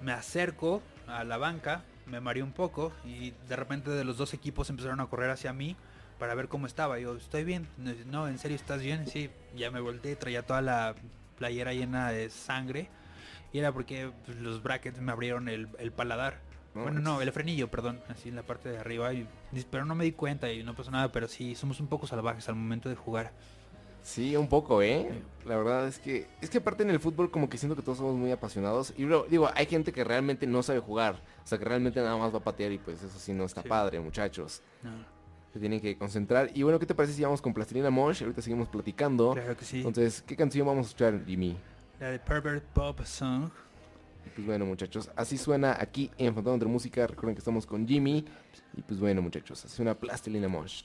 me acerco a la banca, me mareé un poco y de repente de los dos equipos empezaron a correr hacia mí para ver cómo estaba. Yo, estoy bien. No, en serio, ¿estás bien? Sí, ya me volteé, traía toda la playera llena de sangre. Y era porque pues, los brackets me abrieron el, el paladar. No bueno, no, el frenillo, perdón, así en la parte de arriba. Y, pero no me di cuenta y no pasó nada, pero sí, somos un poco salvajes al momento de jugar. Sí, un poco, ¿eh? La verdad es que es que aparte en el fútbol como que siento que todos somos muy apasionados y luego, digo, hay gente que realmente no sabe jugar, o sea, que realmente nada más va a patear y pues eso sí no está Sí. padre, muchachos. No, Se tienen que concentrar. Y bueno, ¿qué te parece si vamos con Plastilina Mosh? Ahorita seguimos platicando. claro que sí. Entonces, ¿qué canción vamos a escuchar, Jimmy? La de Pervert Pop Song. Pues bueno, muchachos, así suena aquí en Fantasma entre Música. Recuerden que estamos con Jimmy. Y pues bueno, muchachos, así suena Plastilina Mosh.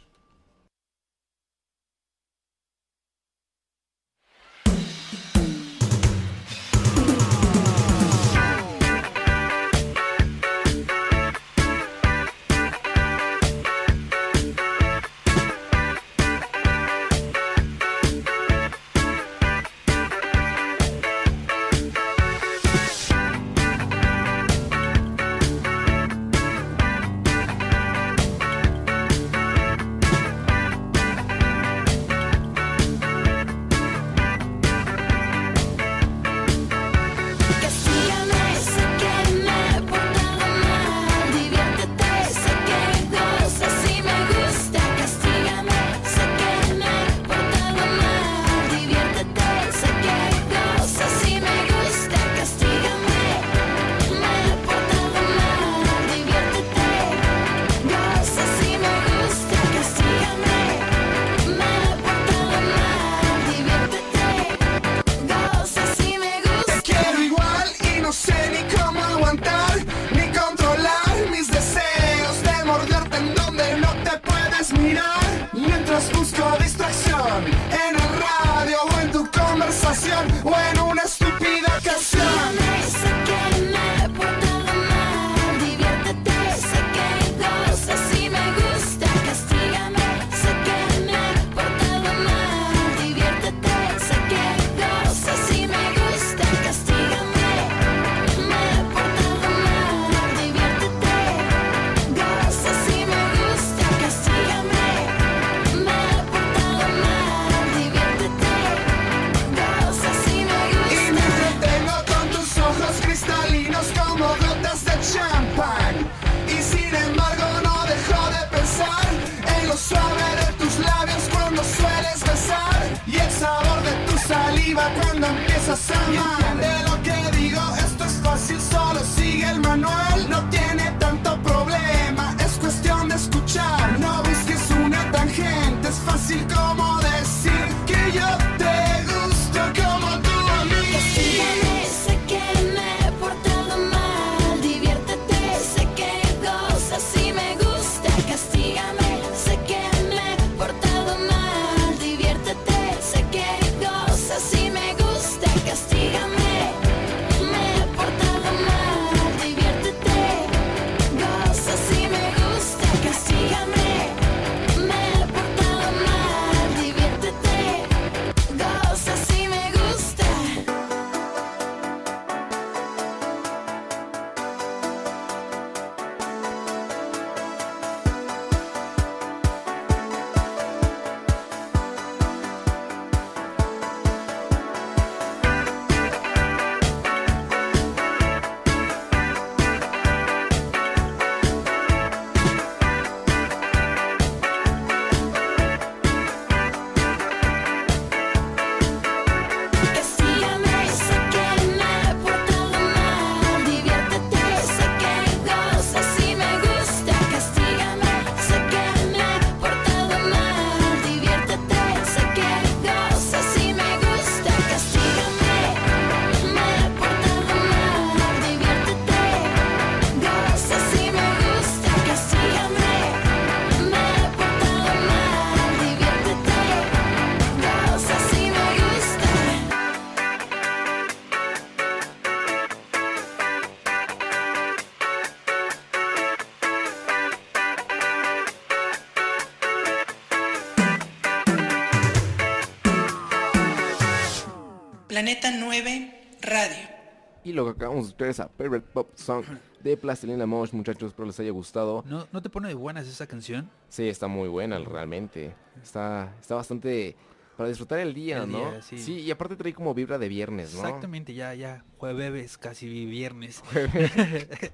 Lo que acabamos de escuchar es a Favorite Pop Song de Plastilina Mosh, muchachos, espero les haya gustado. ¿No, ¿No te pone de buenas esa canción? Sí, está muy buena realmente. Está, está bastante para disfrutar el día, El ¿no? día, sí. y aparte trae como vibra de viernes, ¿no? Exactamente, ya, ya, jueves, casi viernes. ¿Qué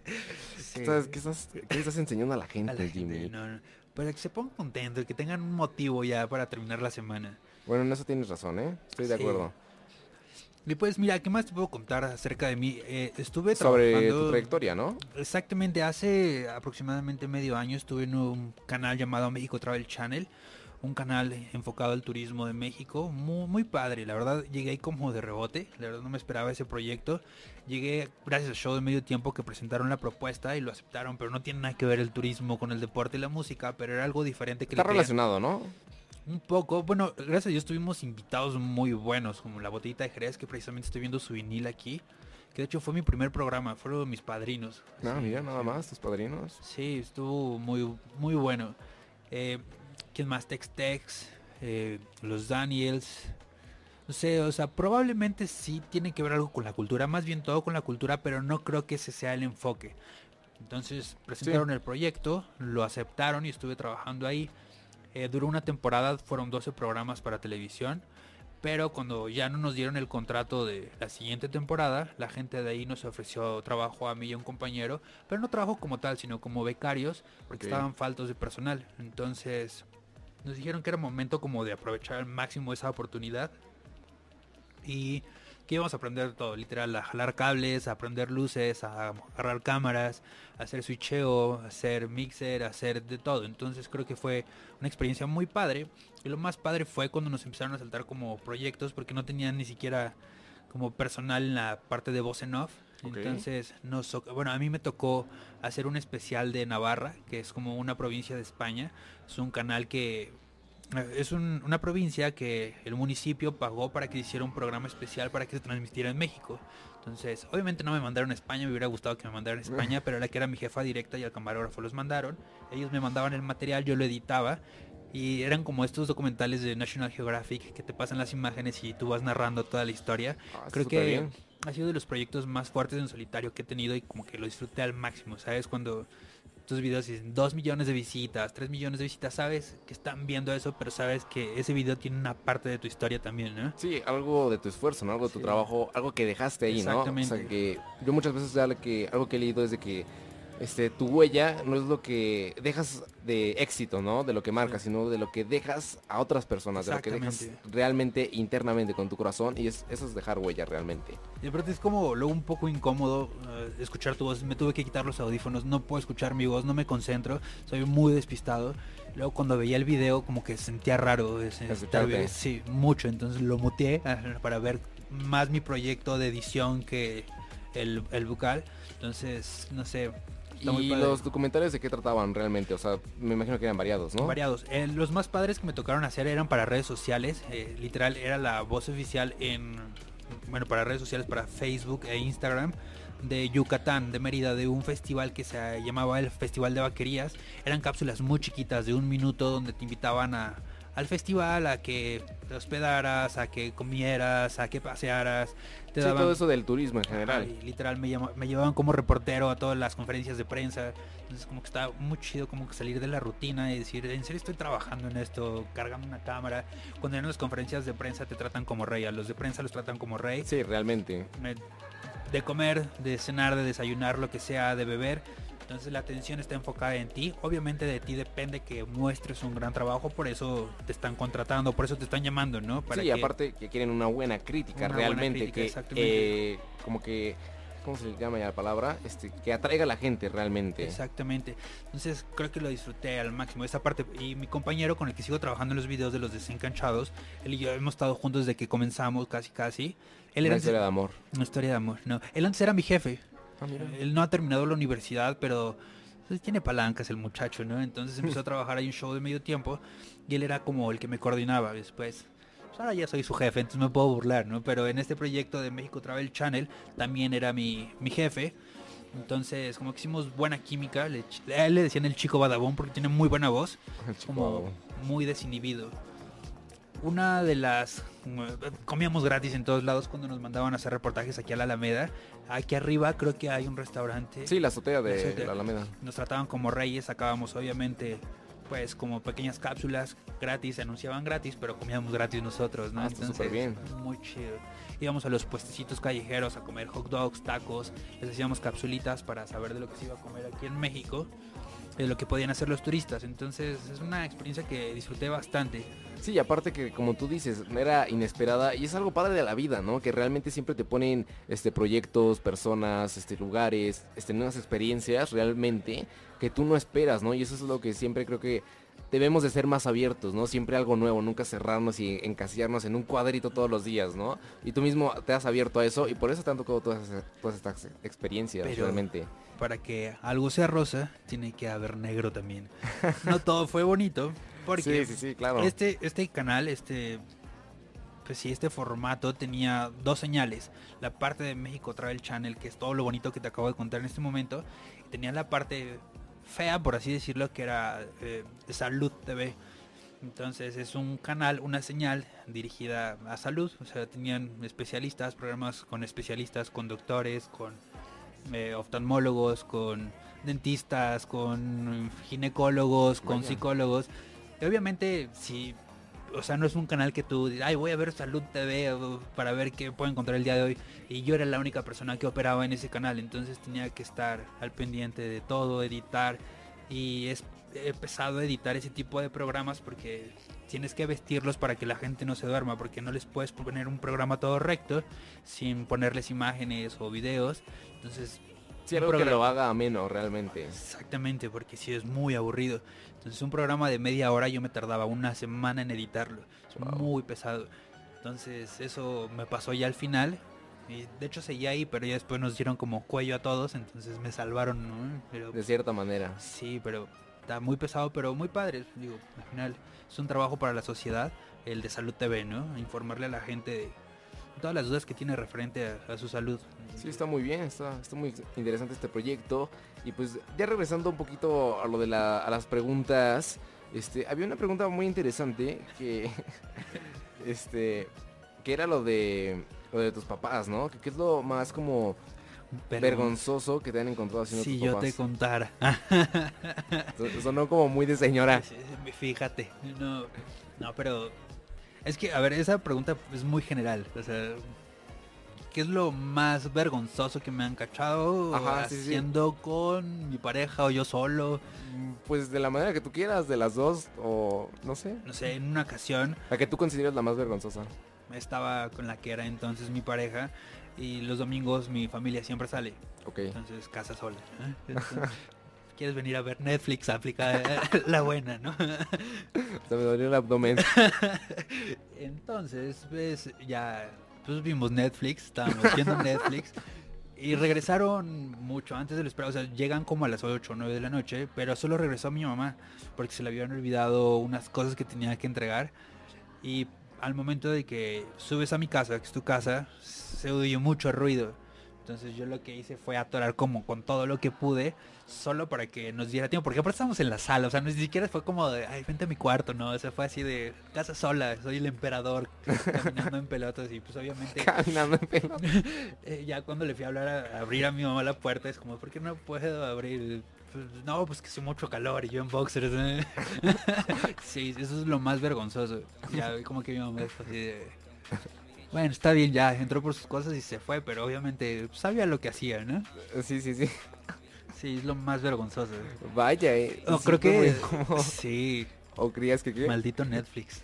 Sí. estás, qué estás- qué estás enseñando a la gente, A la gente, Jimmy? no, no, Para que se pongan contentos, que tengan un motivo ya para terminar la semana. Bueno, en eso tienes razón, ¿eh? Estoy de Sí. acuerdo. Y pues mira, ¿qué más te puedo contar acerca de mí? Eh, estuve Sobre trabajando... tu trayectoria, ¿no? Exactamente, hace aproximadamente medio año estuve en un canal llamado México Travel Channel, un canal enfocado al turismo de México, muy, muy padre, la verdad llegué ahí como de rebote, la verdad no me esperaba ese proyecto, llegué gracias al show de medio tiempo que presentaron la propuesta y lo aceptaron, pero no tiene nada que ver el turismo con el deporte y la música, pero era algo diferente que Está relacionado, ¿no? Un poco, bueno, gracias a Dios tuvimos invitados muy buenos, como la botellita de Jerez, que precisamente estoy viendo su vinil aquí, que de hecho fue mi primer programa, fueron mis padrinos. No, Sí, mira, nada más, tus padrinos. Sí, estuvo muy, muy bueno. Eh, ¿Quién más? Tex Tex, eh, los Daniels. No sé, o sea, probablemente sí tiene que ver algo con la cultura, más bien todo con la cultura, pero no creo que ese sea el enfoque. Entonces presentaron el proyecto, lo aceptaron y estuve trabajando ahí. Eh, duró una temporada, fueron 12 programas para televisión. Pero cuando ya no nos dieron el contrato de la siguiente temporada, la gente de ahí nos ofreció trabajo a mí y a un compañero, pero no trabajo como tal, sino como becarios, porque estaban faltos de personal. Entonces nos dijeron que era momento como de aprovechar al máximo esa oportunidad y que íbamos a aprender todo, literal, a jalar cables, a aprender luces, a agarrar cámaras, a hacer switcheo, a hacer mixer, a hacer de todo. Entonces creo que fue una experiencia muy padre. Y lo más padre fue cuando nos empezaron a saltar como proyectos porque no tenían ni siquiera como personal en la parte de voz en off. Entonces, nos, bueno, a mí me tocó hacer un especial de Navarra, que es como una provincia de España. Es un canal que es un- una provincia que el municipio pagó para que hiciera un programa especial para que se transmitiera en México. Entonces, obviamente no me mandaron a España, me hubiera gustado que me mandaran a España, pero la que era mi jefa directa y al camarógrafo los mandaron. Ellos me mandaban el material, yo lo editaba. Y eran como estos documentales de National Geographic que te pasan las imágenes y tú vas narrando toda la historia. Ah, Creo que bien. ha sido de los proyectos más fuertes en solitario que he tenido y como que lo disfruté al máximo, ¿sabes? Cuando tus videos dicen 2 millones de visitas, 3 millones de visitas, sabes que están viendo eso, pero sabes que ese video tiene una parte de tu historia también, ¿no? Sí, algo de tu esfuerzo, ¿no? Algo de tu Sí. trabajo, algo que dejaste ahí, ¿no? O Exactamente. sea, que yo muchas veces ya que, algo que he leído es de que este, tu huella no es lo que dejas de éxito, ¿no? De lo que marcas, sino de lo que dejas a otras personas, de lo que dejas realmente internamente con tu corazón y es, eso es dejar huella realmente. Y aparte es como luego un poco incómodo eh, escuchar tu voz. Me tuve que quitar los audífonos, no puedo escuchar mi voz, no me concentro, soy muy despistado. Luego cuando veía el video como que sentía raro, ese- Escucharte. sí, mucho. Entonces lo muteé para ver más mi proyecto de edición que el, el vocal. Entonces, no sé. Y los documentales de qué trataban realmente, o sea, me imagino que eran variados, ¿no? Variados. Eh, los más padres que me tocaron hacer eran para redes sociales. eh, literal, era la voz oficial en. Bueno, para redes sociales, para Facebook e Instagram. De Yucatán, de Mérida, de un festival que se llamaba el Festival de Vaquerías. Eran cápsulas muy chiquitas de un minuto donde te invitaban a, al festival, a que te hospedaras, a que comieras, a que pasearas. Te Sí, daban- todo eso del turismo en general. Ay, literal me, me llevaban como reportero a todas las conferencias de prensa. Entonces como que estaba muy chido como que salir de la rutina y decir, en serio estoy trabajando en esto, cargando una cámara. Cuando en las conferencias de prensa te tratan como rey, a los de prensa los tratan como rey. Sí, realmente. Me- de comer, de cenar, de desayunar, lo que sea, de beber. Entonces la atención está enfocada en ti. Obviamente de ti depende que muestres un gran trabajo, por eso te están contratando, por eso te están llamando, ¿no? Para sí, que- aparte que quieren una buena crítica Una buena realmente, crítica, que exactamente. eh, como que, ¿cómo se llama ya la palabra? Este, que atraiga a la gente realmente. Exactamente. Entonces creo que lo disfruté al máximo esa parte. Y mi compañero con el que sigo trabajando en los videos de los desencanchados, él y yo hemos estado juntos desde que comenzamos, casi casi. Él Una era historia de amor. Una historia de amor, no. Él antes era mi jefe. Ah. Él no ha terminado la universidad, pero pues, tiene palancas el muchacho, ¿no? Entonces empezó a trabajar ahí un show de medio tiempo y él era como el que me coordinaba después. Pues ahora ya soy su jefe, entonces me puedo burlar, ¿no? Pero en este proyecto de México Travel Channel también era mi, mi jefe. Entonces, como que hicimos buena química, le, a él le decían el chico badabón porque tiene muy buena voz, El chico como badabón. muy desinhibido. Una de las... Comíamos gratis en todos lados cuando nos mandaban a hacer reportajes aquí a la Alameda. Aquí arriba creo que hay un restaurante. Sí, la azotea de La azotea. la Alameda. Nos trataban como reyes, sacábamos obviamente pues como pequeñas cápsulas gratis, se anunciaban gratis, pero comíamos gratis nosotros, ¿no? Ah, súper bien. Muy chido. Íbamos a los puestecitos callejeros a comer hot dogs, tacos, les hacíamos capsulitas para saber de lo que se iba a comer aquí en México, de lo que podían hacer los turistas. Entonces es una experiencia que disfruté bastante. Sí, y aparte que como tú dices, era inesperada y es algo padre de la vida, ¿no? Que realmente siempre te ponen este proyectos, personas, este lugares, este nuevas experiencias realmente que tú no esperas, ¿no? Y eso es lo que siempre creo que debemos de ser más abiertos, ¿no? Siempre algo nuevo, nunca cerrarnos y encasillarnos en un cuadrito todos los días, ¿no? Y tú mismo te has abierto a eso y por eso te han tocado todas, estas experiencias Pero- realmente. Para que algo sea rosa, tiene que haber negro también. No todo fue bonito, porque Sí, sí, sí, claro. este, este canal, este, pues sí, este formato tenía dos señales. La parte de México Travel Channel, que es todo lo bonito que te acabo de contar en este momento, y tenía la parte fea, por así decirlo, que era eh, Salud TV. Entonces es un canal, una señal dirigida a salud. O sea, tenían especialistas, programas con especialistas, con doctores, con eh, oftalmólogos, con dentistas, con ginecólogos, con Vaya. psicólogos. Y obviamente, si, o sea, no es un canal que tú, ay, voy a ver Salud TV para ver qué puedo encontrar el día de hoy. Y yo era la única persona que operaba en ese canal, entonces tenía que estar al pendiente de todo, editar. Y es pesado editar ese tipo de programas porque tienes que vestirlos para que la gente no se duerma, porque no les puedes poner un programa todo recto sin ponerles imágenes o videos. Entonces, Sí, que lo haga ameno realmente. Exactamente, porque si es muy aburrido. Entonces un programa de media hora yo me tardaba una semana en editarlo. Es Wow. muy pesado. Entonces eso me pasó ya al final. Y de hecho seguía ahí, pero ya después nos dieron como cuello a todos, entonces me salvaron, ¿no? Pero De cierta manera. sí, pero está muy pesado, pero muy padre. Digo, al final es un trabajo para la sociedad, el de Salud TV, ¿no? Informarle a la gente de todas las dudas que tiene referente a, a su salud. Sí, está muy bien, está, está muy interesante este proyecto. Y pues ya regresando un poquito a lo de la, a las preguntas, este, había una pregunta muy interesante que, este, que era lo de, lo de tus papás, ¿no? Que, ¿Qué es lo más como vergonzoso que te han encontrado haciendo Si tus yo papás? te contara. Son- Sonó como muy de señora. Fíjate, no, no, pero es que, a ver, esa pregunta es muy general. O sea, ¿qué es lo más vergonzoso que me han cachado Ajá, sí, sí. haciendo con mi pareja o yo solo? Pues de la manera que tú quieras, de las dos, o no sé. No sé, en una ocasión La que tú consideras la más vergonzosa. estaba con la que era entonces mi pareja y los domingos mi familia siempre sale. Ok. Entonces, casa sola. ¿eh? Entonces, ¿Quieres venir a ver Netflix? Aplica eh, la buena, ¿no? Se me dolió el abdomen. Entonces, pues ya pues vimos Netflix, estábamos viendo Netflix y regresaron mucho antes de lo esperado, o sea, llegan como a las 8 o 9 de la noche, pero solo regresó mi mamá porque se le habían olvidado unas cosas que tenía que entregar y al momento de que subes a mi casa, que es tu casa, se oyó mucho ruido. Entonces yo lo que hice fue atorar como con todo lo que pude, solo para que nos diera tiempo, porque aparte estábamos en la sala, o sea, ni siquiera fue como de, ay, vente a mi cuarto, no, o sea, fue así de casa sola, soy el emperador caminando en pelotas y pues obviamente Caminando en pelotas. eh, ya cuando le fui a hablar a, a abrir a mi mamá la puerta es como, ¿por qué no puedo abrir? Pues, no, pues que hace mucho calor y yo en boxers. ¿eh? sí, eso es lo más vergonzoso. Ya como que mi mamá fue así de... Bueno, está bien, ya entró por sus cosas y se fue, pero obviamente sabía lo que hacía, ¿no? Sí, sí, sí. Sí, es lo más vergonzoso. Vaya, eh. No, sí creo que... Sí, ¿O creías que qué? maldito Netflix.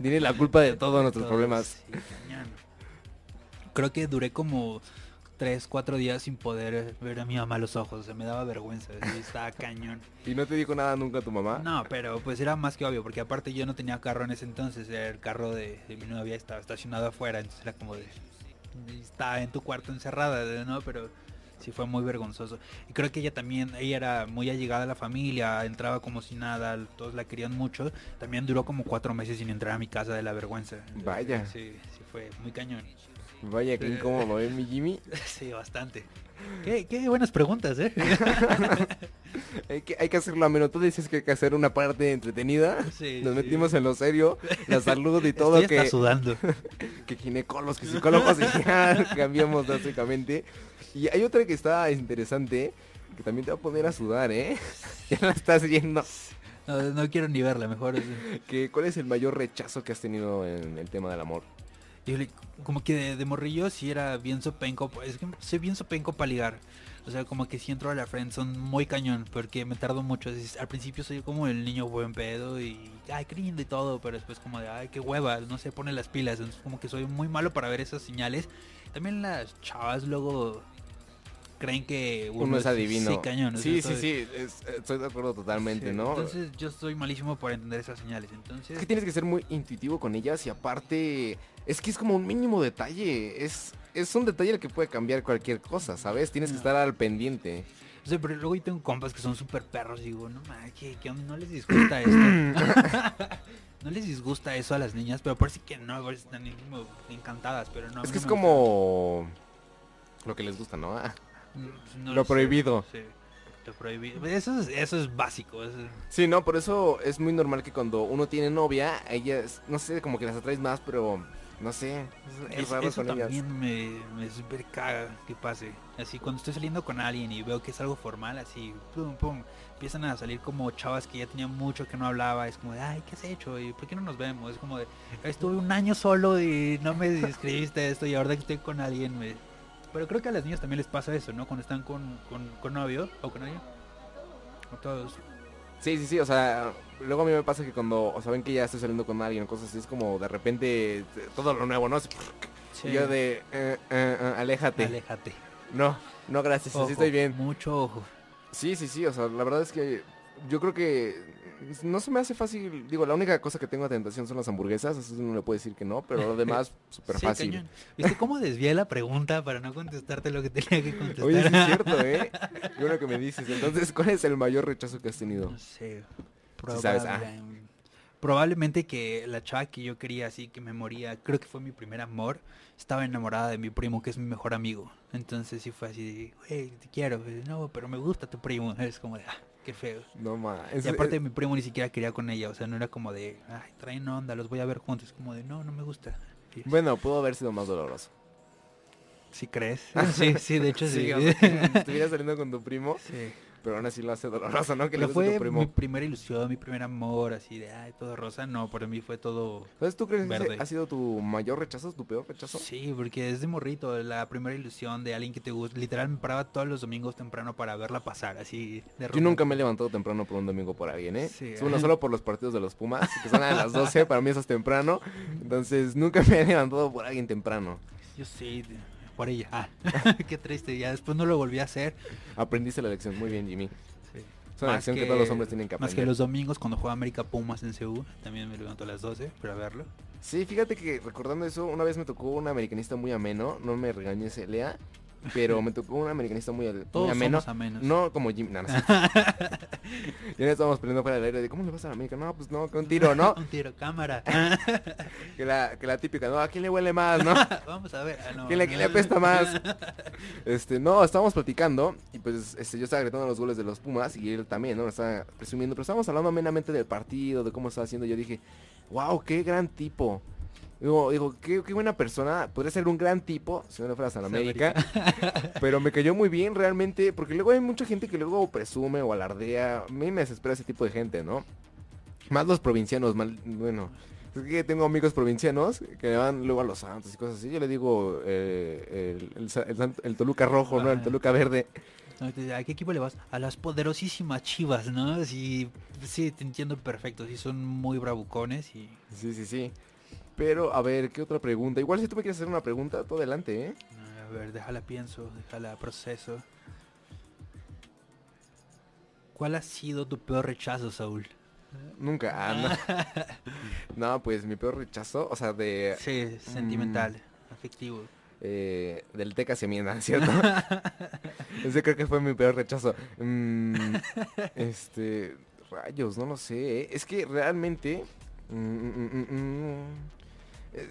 Tiene la culpa de todos nuestros problemas. sí. Creo que duré como tres, cuatro días sin poder ver a mi mamá a los ojos. O sea, me daba vergüenza. sí, estaba cañón. ¿Y no te dijo nada nunca tu mamá? No, pero pues era más que obvio, porque aparte yo no tenía carro en ese entonces. El carro de, de mi novia estaba estacionado afuera, entonces era como de... Está en tu cuarto encerrada, ¿no? Pero sí fue muy vergonzoso. Y creo que ella también, ella era muy allegada a la familia, entraba como si nada, todos la querían mucho. También duró como cuatro meses sin entrar a mi casa de la vergüenza. Entonces, Vaya. Sí, sí fue muy cañón. Vaya, qué incómodo, ¿eh, mi Jimmy? Sí, bastante. Qué, qué buenas preguntas, ¿eh? Hay que, hay que hacerlo ameno. Tú dices que hay que hacer una parte entretenida. Sí, Nos sí. metimos en lo serio, la salud y todo Estoy que, sudando. que ginecólogos, que psicólogos y ya cambiamos básicamente. Y hay otra que está interesante, que también te va a poner a sudar, ¿eh? Ya la estás viendo. No, no quiero ni verla, mejor. Que, ¿Cuál es el mayor rechazo que has tenido en el tema del amor? Yo como que de, de morrillo sí era bien sopenco, es que soy bien sopenco para ligar. O sea, como que si entro a la friend son muy cañón, porque me tardo mucho. Al principio soy como el niño buen pedo y ay, qué y todo, pero después como de ay, qué hueva, no se pone las pilas. Entonces como que soy muy malo para ver esas señales. También las chavas luego creen que Uno es adivino. Sí, cañón. Sí, sí, sí, es- estoy de acuerdo totalmente, sí. ¿no? Entonces yo soy malísimo por entender esas señales. Entonces Es que tienes que ser muy intuitivo con ellas y aparte es que es como un mínimo detalle. Es, es un detalle el que puede cambiar cualquier cosa, ¿sabes? Tienes que estar al pendiente. O sea, pero luego yo tengo compas que son súper perros y digo, no mames, ¿qué, qué onda? ¿No les disgusta esto? no les disgusta eso a las niñas, pero parece que no, parece que están encantadas, pero no. es que es como lo que les gusta, ¿no? No lo prohibido. sí, lo prohibido. Eso es, eso es básico. eso- Sí, no, por eso es muy normal que cuando uno tiene novia, ellas, no sé, como que las atraes más, pero no sé, es, raro eso también me, me super caga que pase. Así cuando estoy saliendo con alguien y veo que es algo formal, así, pum, pum, empiezan a salir como chavas que ya tenían mucho que no hablaba. Es como de, ay, ¿qué has hecho? ¿Y por qué no nos vemos? Es como de, estuve un año solo y no me escribiste esto y ahora que estoy con alguien me... Pero creo que a las niñas también les pasa eso, ¿no? Cuando están con, con, con novio o con alguien. A todos. Sí, sí, sí, o sea, luego a mí me pasa que cuando, o sea, ven que ya estoy saliendo con alguien o cosas así, es como de repente todo lo nuevo, ¿no? Sí. Yo de, eh, eh, eh, aléjate. Aléjate. No, no, gracias, Ojo, así estoy bien. Mucho ojo. Sí, sí, sí, o sea, la verdad es que yo creo que no se me hace fácil, digo, la única cosa que tengo a tentación son las hamburguesas, eso no le puedo decir que no, pero lo demás súper Sí, fácil. cañón. ¿Viste cómo desvié la pregunta para no contestarte lo que tenía que contestar? Oye, sí es cierto, ¿eh? Qué bueno que me dices. Entonces, ¿cuál es el mayor rechazo que has tenido? No sé. Sí sabes, ah. probable- Probablemente que la chava que yo quería así, que me moría, creo que fue mi primer amor, estaba enamorada de mi primo, que es mi mejor amigo. Entonces sí fue así, de, te quiero. No, pero me gusta tu primo. Es como de, ah, qué feo. No más. Y aparte mi primo ni siquiera quería con ella, o sea, no era como de, ay, traen onda, los voy a ver juntos. como de, no, no me gusta. Bueno, pudo haber sido más doloroso. ¿Sí crees? Sí, sí, de hecho sí. si estuvieras saliendo con tu primo. Sí. Pero aún así lo hace doloroso, ¿no? Que le Pero fue tu primo. mi primera ilusión, mi primer amor, así de, ay, todo rosa. No, para mí fue todo... ¿Sabes tú crees que ha sido tu mayor rechazo, tu peor rechazo? Sí, porque es de morrito, la primera ilusión de alguien que te gusta. Literal me paraba todos los domingos temprano para verla pasar, así de Yo nunca me he levantado temprano por un domingo por alguien, ¿eh? Sí. Uno solo por los partidos de los Pumas, que son a las 12, para mí eso es temprano. Entonces nunca me he levantado por alguien temprano. Yo sí, por ella. Ah, qué triste, ya después no lo volví a hacer. Aprendiste la lección, muy bien Jimmy. Sí. Es una lección que, todos los hombres tienen que Más aprender. que los domingos cuando juega América Pumas en CU, también me levanto a las 12 para verlo. Sí, fíjate que recordando eso, una vez me tocó un americanista muy ameno, no me regañes, Lea, pero me tocó un americanista muy, muy Todos ameno. somos amenos. No como Jim, no, no sé. ya estábamos peleando fuera del aire de, ¿cómo le vas a la América? No, pues no, que un tiro, ¿no? Un tiro, cámara. que, la, que la típica, no, ¿a quién le huele más, no? Vamos a ver. Ah, no, ¿Quién le, quién le apesta más? Este, no, estábamos platicando y pues este, yo estaba gritando los goles de los Pumas y él también, ¿no? Estaba presumiendo, pero estábamos hablando amenamente del partido, de cómo estaba haciendo. Yo dije, wow, qué gran tipo. Digo, digo qué, qué buena persona. Podría ser un gran tipo si no le fueras a la América. pero me cayó muy bien realmente, porque luego hay mucha gente que luego presume o alardea. A mí me desespera ese tipo de gente, ¿no? Más los provincianos, mal- bueno. Es que tengo amigos provincianos que van luego a los Santos y cosas así. Yo le digo eh, el, el el Toluca rojo, ¿no? El. Toluca verde. ¿A qué equipo le vas? A las poderosísimas chivas, ¿no? Sí, sí, te entiendo perfecto. Sí, son muy bravucones y... Sí, sí, sí. Pero, a ver, ¿qué otra pregunta? Igual si tú me quieres hacer una pregunta, tú adelante, ¿eh? A ver, déjala pienso, déjala proceso. ¿Cuál ha sido tu peor rechazo, Saúl? Nunca. ah, no. No, pues mi peor rechazo, o sea, de... Sí, sentimental, afectivo. eh, del TEC hacia Miena, ¿cierto? Ese creo que fue mi peor rechazo. Mm, este, rayos, no lo sé. ¿eh? Es que realmente, mm, mm, mm, mm,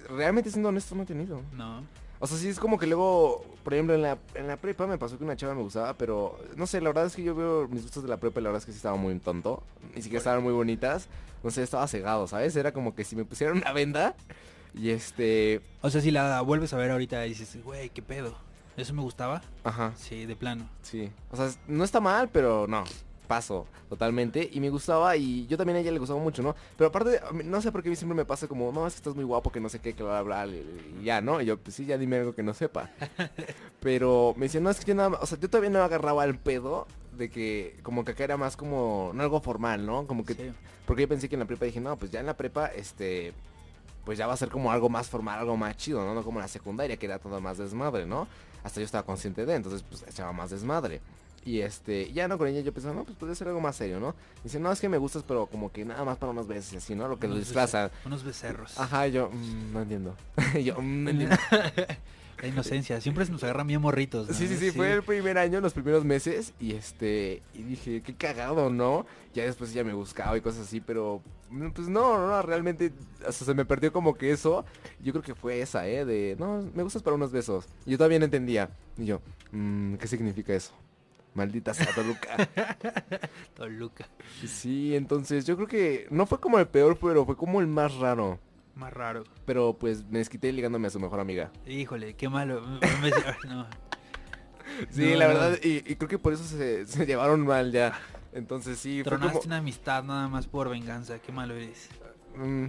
realmente siendo honesto no he tenido. No. O sea, sí es como que luego, por ejemplo, en la, en la prepa me pasó que una chava me gustaba, pero no sé, la verdad es que yo veo mis gustos de la prepa y la verdad es que sí estaba muy tonto. Ni siquiera estaban muy bonitas. No sé, estaba cegado, ¿sabes? Era como que si me pusieran una venda y este... O sea, si la vuelves a ver ahorita y dices, güey, ¿qué pedo? ¿Eso me gustaba? Ajá. Sí, de plano. Sí. O sea, no está mal, pero no. Paso totalmente. Y me gustaba y yo también a ella le gustaba mucho, ¿no? Pero aparte, no sé por qué a mí siempre me pasa como, no, es que estás muy guapo, que no sé qué, que bla, bla, bla, y ya, ¿no? Y yo, pues sí, ya dime algo que no sepa. Pero me decían, no, es que yo nada más, o sea, yo todavía no agarraba el pedo de que como que acá era más como, no algo formal, ¿no? Como que, Sí. porque yo pensé que en la prepa dije, no, pues ya en la prepa, este, pues ya va a ser como algo más formal, algo más chido, ¿no? No como la secundaria, que era todo más desmadre, ¿no? Hasta yo estaba consciente de, entonces pues echaba más desmadre. Y este, ya no con ella yo pensaba, no, pues puede ser algo más serio, ¿no? Dice, no, es que me gustas, pero como que nada más para unas veces, así, ¿no? Lo que lo Unos disfraza. bece- Unos becerros. Ajá, yo, "Mm, no entiendo. Yo, "Mm, no entiendo. La inocencia, siempre se nos agarra bien morritos. ¿no? Sí, sí, sí, fue el primer año, los primeros meses, y este, y dije, qué cagado, ¿no? Ya después ella me buscaba y cosas así, pero, mm, pues no, no, realmente, sea, se me perdió como que eso, yo creo que fue esa, ¿eh? De, no, me gustas para unos besos. Y yo todavía no entendía, y yo, "Mm, ¿qué significa eso? Maldita sea Toluca. Toluca. sí, entonces yo creo que no fue como el peor, pero fue como el más raro. Más raro. Pero pues me desquité ligándome a su mejor amiga. Híjole, qué malo. No. Sí, No, la no. verdad, y, y creo que por eso se, se llevaron mal ya. Entonces sí, fue Tronaste como... una amistad nada más por venganza. Qué malo eres. Mm,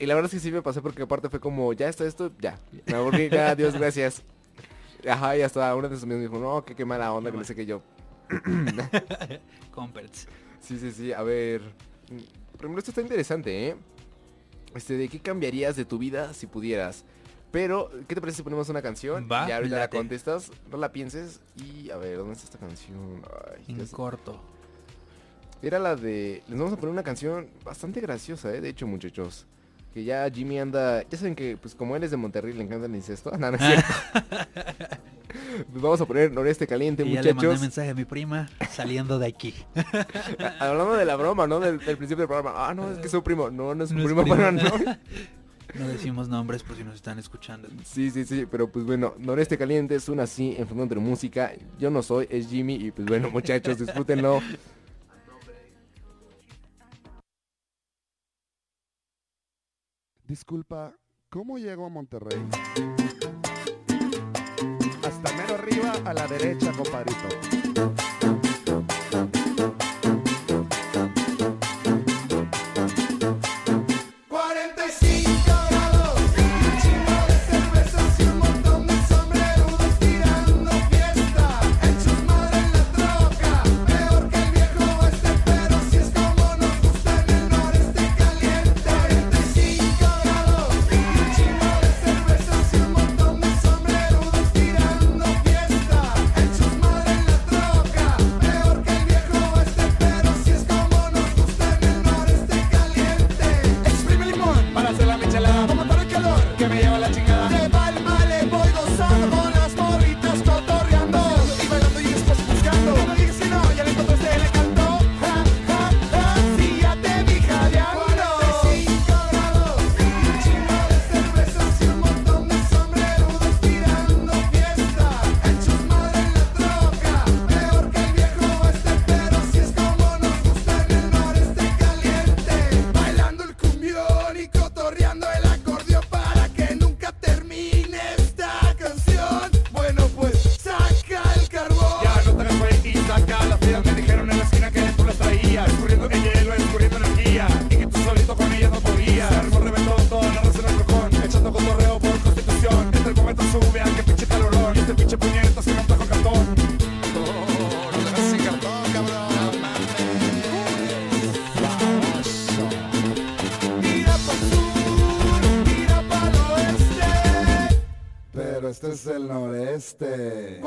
y la verdad es que sí me pasé porque aparte fue como, ya está esto, ya. Me aburrí, ya, adiós, gracias. Ajá, y hasta una de sus amigos me dijo, no, que qué mala onda, que no sé qué yo. Comperts. Sí, sí, sí, a ver. mm, Primero esto está interesante, ¿eh? Este, ¿de qué cambiarías de tu vida si pudieras? Pero, ¿qué te parece si ponemos una canción? Va, y ahorita la contestas, no la pienses y a ver, ¿dónde está esta canción? Ay, En corto. Era la de... Les vamos a poner una canción bastante graciosa, ¿eh? De hecho, muchachos. Que ya Jimmy anda... Ya saben que, pues como él es de Monterrey, le encanta el incesto. No, no es cierto. Vamos a poner Noreste Caliente, Y ya le mandé muchachos. mensaje a mi prima saliendo de aquí. Hablando de la broma, ¿no? Del, del principio del programa. Ah, no, es que es su primo. No, no es su No es primo, primo. pero no. No decimos nombres por si nos están escuchando. Sí, sí, sí, pero pues bueno, Noreste Caliente es una así en fondo entre música. Yo no soy, es Jimmy y pues bueno, muchachos, disfrútenlo. Disculpa, ¿cómo llego a Monterrey? Hasta mero arriba a la derecha, compadrito. Este es el noreste.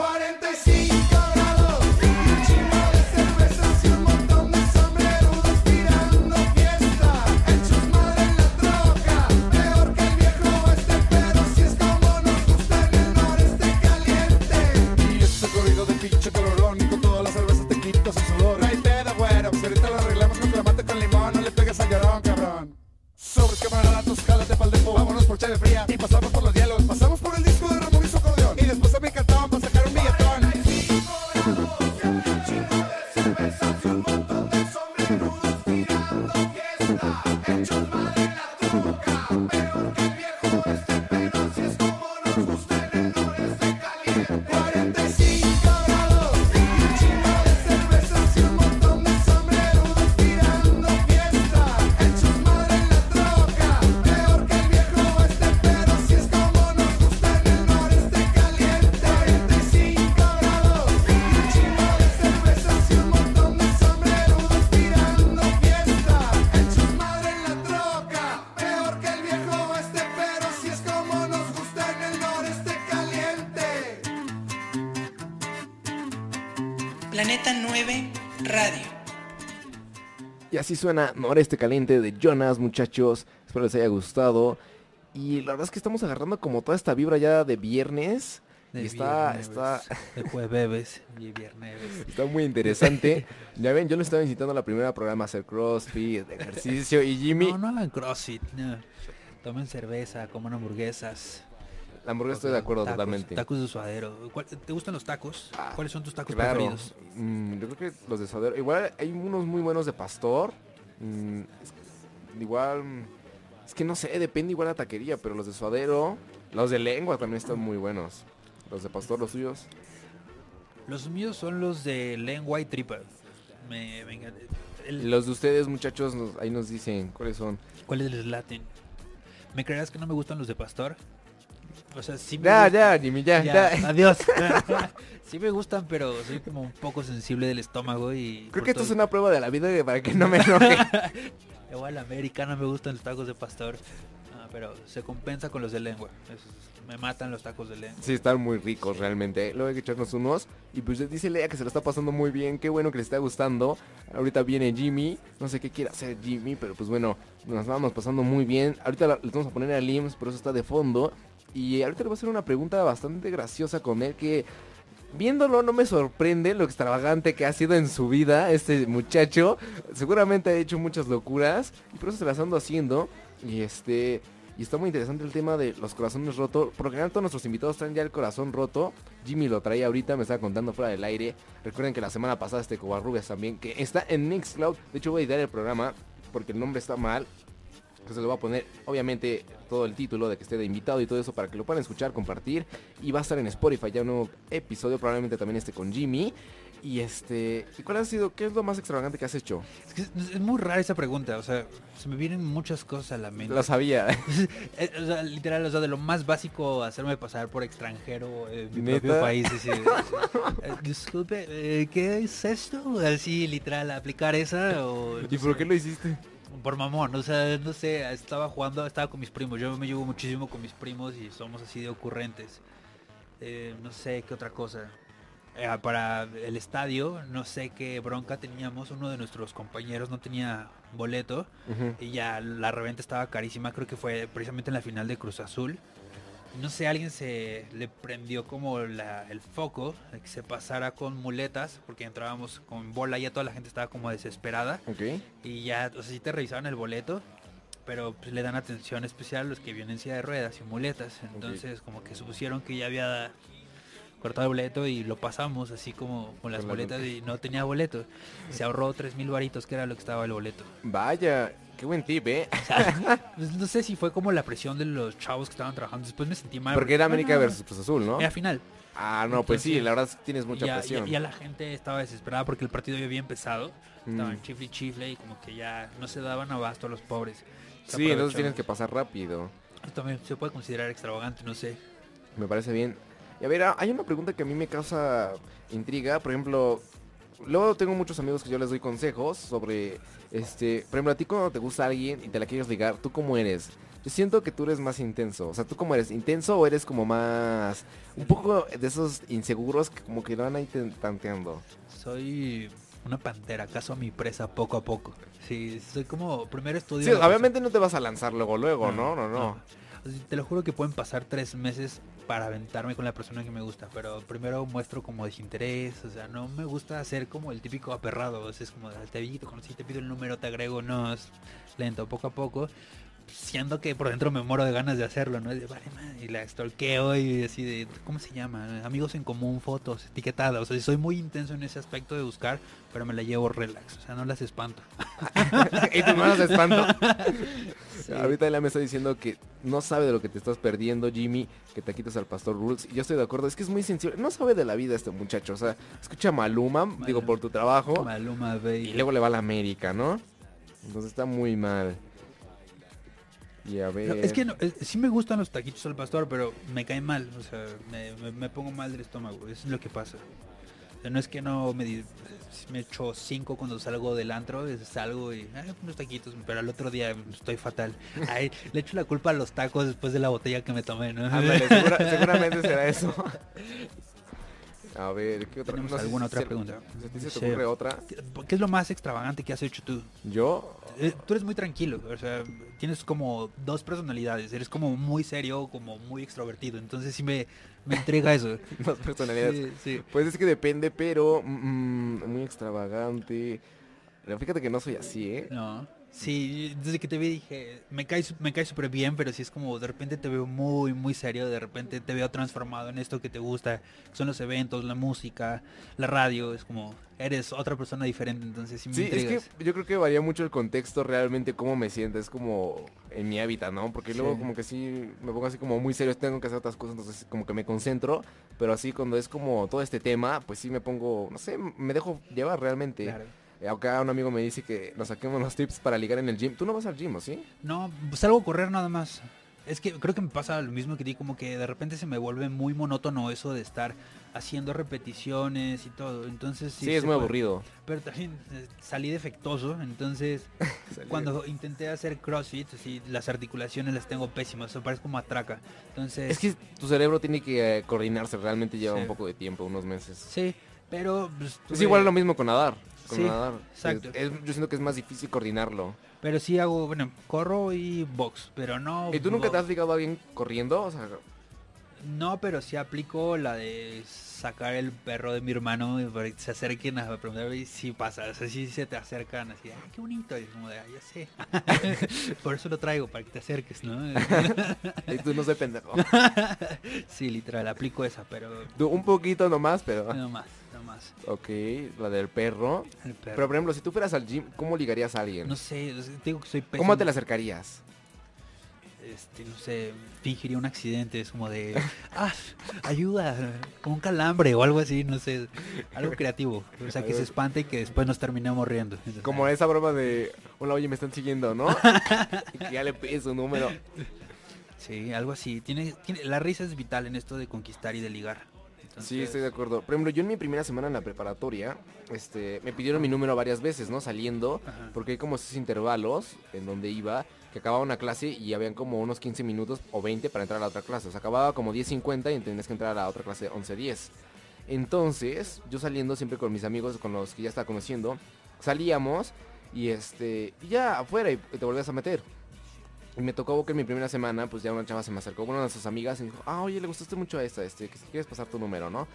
Así suena Noreste Caliente de Jonas, muchachos. Espero les haya gustado. Y la verdad es que estamos agarrando como toda esta vibra ya de viernes. De y está, viernes, está, De jueves y viernes. está muy interesante. ya ven, yo les estaba incitando a la primera programa a hacer crossfit, ejercicio. Y Jimmy, No, no hagan crossfit. no. Tomen cerveza, coman hamburguesas. La hamburguesa estoy de acuerdo tacos, totalmente. Tacos de suadero. ¿Cuál- ¿Te gustan los tacos? ¿Cuáles son tus tacos Claro. preferidos? Mm, yo creo que los de suadero. Igual hay unos muy buenos de pastor. Mm, es- igual. Es que no sé, depende igual la taquería, pero los de suadero. Los de lengua también están muy buenos. Los de pastor, los suyos. Los míos son los de lengua y tripa. Me, me. El- Los de ustedes, muchachos, nos- ahí nos dicen cuáles son. ¿Cuáles les laten? ¿Me creerás que no me gustan los de pastor? O sea, sí me Ya, gustan. ya, Jimmy, ya, ya. Adiós. sí me gustan, pero soy como un poco sensible del estómago y... Creo que esto todo- es una prueba de la vida para que no me enoje. Igual la americana me gustan los tacos de pastor. Ah, pero se compensa con los de lengua. Me matan los tacos de lengua. Sí, están muy ricos realmente. Luego hay que echarnos unos. Y pues dice Lea que se lo está pasando muy bien. Qué bueno que le está gustando. Ahorita viene Jimmy. No sé qué quiere hacer Jimmy, pero pues bueno, nos vamos pasando muy bien. Ahorita la- le vamos a poner a Lims, por eso está de fondo. Y ahorita le voy a hacer una pregunta bastante graciosa con él que... Viéndolo no me sorprende lo extravagante que ha sido en su vida este muchacho. Seguramente ha hecho muchas locuras y por eso se las ando haciendo. Y este... Y está muy interesante el tema de los corazones rotos. Por lo general todos nuestros invitados traen ya el corazón roto. Jimmy lo traía ahorita, me estaba contando fuera del aire. Recuerden que la semana pasada este Covarrubias también, que está en Mixcloud. De hecho voy a editar el programa porque el nombre está mal. Entonces le voy a poner, obviamente, todo el título de que esté de invitado y todo eso para que lo puedan escuchar, compartir. Y va a estar en Spotify ya un nuevo episodio, probablemente también este con Jimmy. Y este, ¿y cuál ha sido, qué es lo más extravagante que has hecho? Es, que es- es muy rara esa pregunta. O sea, se me vienen muchas cosas a la mente. Lo sabía. O sea, literal, o sea, de lo más básico, hacerme pasar por extranjero en mi ¿Neta? propio país. así, eh, disculpe, eh, ¿qué es esto? Así, literal, aplicar esa o... ¿Y por qué lo hiciste? Por mamón, o sea, no sé, estaba jugando, estaba con mis primos. Yo me llevo muchísimo con mis primos y somos así de ocurrentes. Eh, no sé qué otra cosa. Eh, para el estadio, no sé qué bronca teníamos. Uno de nuestros compañeros no tenía boleto y ya la reventa estaba carísima. Creo que fue precisamente en la final de Cruz Azul. No sé, alguien se le prendió como la- el foco de que se pasara con muletas porque entrábamos con bola y ya toda la gente estaba como desesperada. Ok. Y ya, o sea, sí te revisaban el boleto, pero pues, le dan atención especial a los que vienen en silla de ruedas y muletas. Entonces, como que supusieron que ya había cortado el boleto y lo pasamos así como con las boletas y no tenía boleto. Se ahorró tres mil varitos, que era lo que estaba el boleto. Vaya, qué buen tip, ¿eh? Pues, no sé si fue como la presión de los chavos que estaban trabajando. Después me sentí mal. Porque era América bueno, versus Cruz Azul, ¿no? Era final. Ah, no, pues sí, la verdad es que tienes mucha ya, presión. Ya, ya la gente estaba desesperada porque el partido ya había empezado. Mm. Estaban chifle y chifle y como que ya no se daban abasto a los pobres. Se Sí, entonces tienes que pasar rápido. Esto También se puede considerar extravagante, no sé. Me parece bien. Y a ver, ah, hay una pregunta que a mí me causa intriga. Por ejemplo, luego tengo muchos amigos que yo les doy consejos sobre, este, por ejemplo, a ti cuando te gusta alguien y te la quieres ligar, ¿tú cómo eres? yo siento que tú eres más intenso. O sea, ¿tú cómo eres? ¿Intenso o eres como más... Un poco de esos inseguros que como que lo van ahí tanteando? Soy una pantera, caso a mi presa poco a poco. Sí, soy como primero estudio. Sí, cosa. obviamente no te vas a lanzar luego, luego, ¿no? No, no. O sea, Te lo juro que pueden pasar tres meses para aventarme con la persona que me gusta, pero primero muestro como desinterés, o sea, no me gusta ser como el típico aperrado, o sea, es como, te vi, te conocí, te pido el número, te agrego, no, es lento, poco a poco, siendo que por dentro me muero de ganas de hacerlo, ¿no? Y, de, vale, madre, y la stalkeo y así de, ¿cómo se llama? Amigos en común, fotos, etiquetadas, o sea, soy muy intenso en ese aspecto de buscar, pero me la llevo relax, o sea, no las espanto. y tus manos de espanto. Sí. Ahorita él me está diciendo que no sabe de lo que te estás perdiendo, Jimmy, que te quites al Pastor Rules. Y yo estoy de acuerdo, es que es muy sensible. No sabe de la vida este muchacho. O sea, escucha Maluma, digo, por tu trabajo. Maluma, baby. Y luego le va a la América, ¿no? Entonces está muy mal. Y a ver... No, es que no, es- sí me gustan los taquitos al pastor, pero me cae mal, o sea, me, me- me pongo mal del estómago, eso es lo que pasa. O sea, no es que no me, me echo cinco cuando salgo del antro, salgo y "Ah, unos taquitos, pero al otro día estoy fatal. Ay, le echo la culpa a los tacos después de la botella que me tomé, ¿no? Ándale, segura- seguramente será eso. A ver, ¿qué otra ¿Tenemos no alguna otra se- pregunta? se te ocurre otra? ¿Qué, es lo más extravagante que has hecho tú? ¿Yo? Eh, tú eres muy tranquilo, o sea, tienes como dos personalidades, eres como muy serio, como muy extrovertido, entonces sí me, me intriga eso. Dos personalidades. Sí, sí. Pues es que depende, pero mm, muy extravagante. Pero fíjate que no soy así, ¿eh? No. Sí, desde que te vi dije, me cae, me cae súper bien, pero sí es como de repente te veo muy, muy serio, de repente te veo transformado en esto que te gusta, que son los eventos, la música, la radio, es como, eres otra persona diferente, entonces sí me Sí, es que yo creo que varía mucho el contexto realmente cómo me siento, es como en mi hábitat, ¿no? Porque luego como que sí me pongo así como muy serio, tengo que hacer otras cosas, entonces como que me concentro, pero así cuando es como todo este tema, pues sí me pongo, no sé, me dejo llevar realmente. Claro. Eh, Acá un amigo me dice que nos saquemos los tips para ligar en el gym. ¿Tú no vas al gym, o sí? No, salgo a correr nada más. Es que creo que me pasa lo mismo que ti, como que de repente se me vuelve muy monótono eso de estar haciendo repeticiones y todo. Entonces Sí, sí, es muy aburrido. Pero también eh, salí defectuoso, entonces cuando intenté hacer CrossFit, así, las articulaciones las tengo pésimas, eso parece como atraca. Entonces Es que tu cerebro tiene que eh, coordinarse, realmente lleva Sí. un poco de tiempo, unos meses. sí, pero pues, Es igual lo mismo con nadar. Con Sí, exacto. Es- yo siento que es más difícil coordinarlo. Pero sí hago, bueno, corro y box, pero no ¿Y tú nunca te has ligado a alguien corriendo? O sea, No, pero sí aplico la de sacar el perro de mi hermano y para que se acerquen a preguntar y sí pasa, o sea, sí se te acercan así, ay, qué bonito, y es como de, "Ah, ya sé. Por eso lo traigo, para que te acerques, ¿no? y tú no soy pendejo. sí, literal, aplico esa, pero un poquito nomás, pero... no más, más. Ok, la del perro. El perro. Pero por ejemplo, si tú fueras al gym, ¿cómo ligarías a alguien? No sé, digo que soy pésimo. ¿Cómo te la acercarías? Este, no sé, fingiría un accidente, es como de, ah, ayuda, como un calambre o algo así, no sé, algo creativo, o sea, que se espante y que después nos terminemos riendo. Como esa broma de, hola, oye, me están siguiendo, ¿no? y que ya le pides su número. Sí, algo así. Tiene, tiene, la risa es vital en esto de conquistar y de ligar. Sí, estoy de acuerdo. Por ejemplo, yo en mi primera semana en la preparatoria, este, me pidieron mi número varias veces, ¿no? Saliendo, Ajá. porque hay como esos intervalos en donde iba, que acababa una clase y habían como unos 15 minutos o 20 para entrar a la otra clase. O sea, acababa como 10.50 y tenías que entrar a la otra clase 11.10. Entonces, yo saliendo siempre con mis amigos, con los que ya estaba conociendo, salíamos y este, y ya afuera y te volvías a meter. Y me tocó que en mi primera semana, pues ya una chava se me acercó, una de sus amigas, y me dijo, ah, oye, le gustaste mucho a esta, este, que si quieres pasar tu número, ¿no?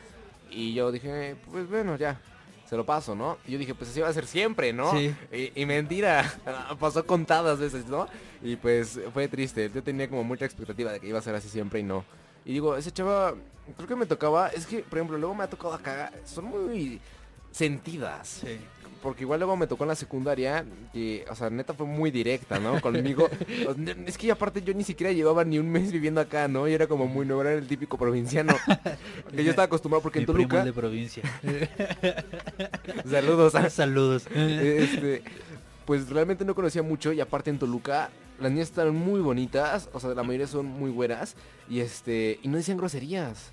Y yo dije, pues bueno, ya, se lo paso, ¿no? Y yo dije, pues así va a ser siempre, ¿no? Sí. Y, y mentira, pasó contadas veces, ¿no? Y pues fue triste, yo tenía como mucha expectativa de que iba a ser así siempre y no. Y digo, ese chava, creo que me tocaba, es que, por ejemplo, luego me ha tocado acá, son muy sentidas. Sí. Porque igual luego me tocó en la secundaria, que, o sea, neta fue muy directa, ¿no? Conmigo. Es que aparte yo ni siquiera llevaba ni un mes viviendo acá, ¿no? Y era como muy nuevo, era el típico provinciano. que yo estaba acostumbrado porque Mi en Toluca... de provincia. Saludos. a- Saludos. Este, pues realmente no conocía mucho y aparte en Toluca las niñas están muy bonitas, o sea, la mayoría son muy güeras y este y no decían groserías.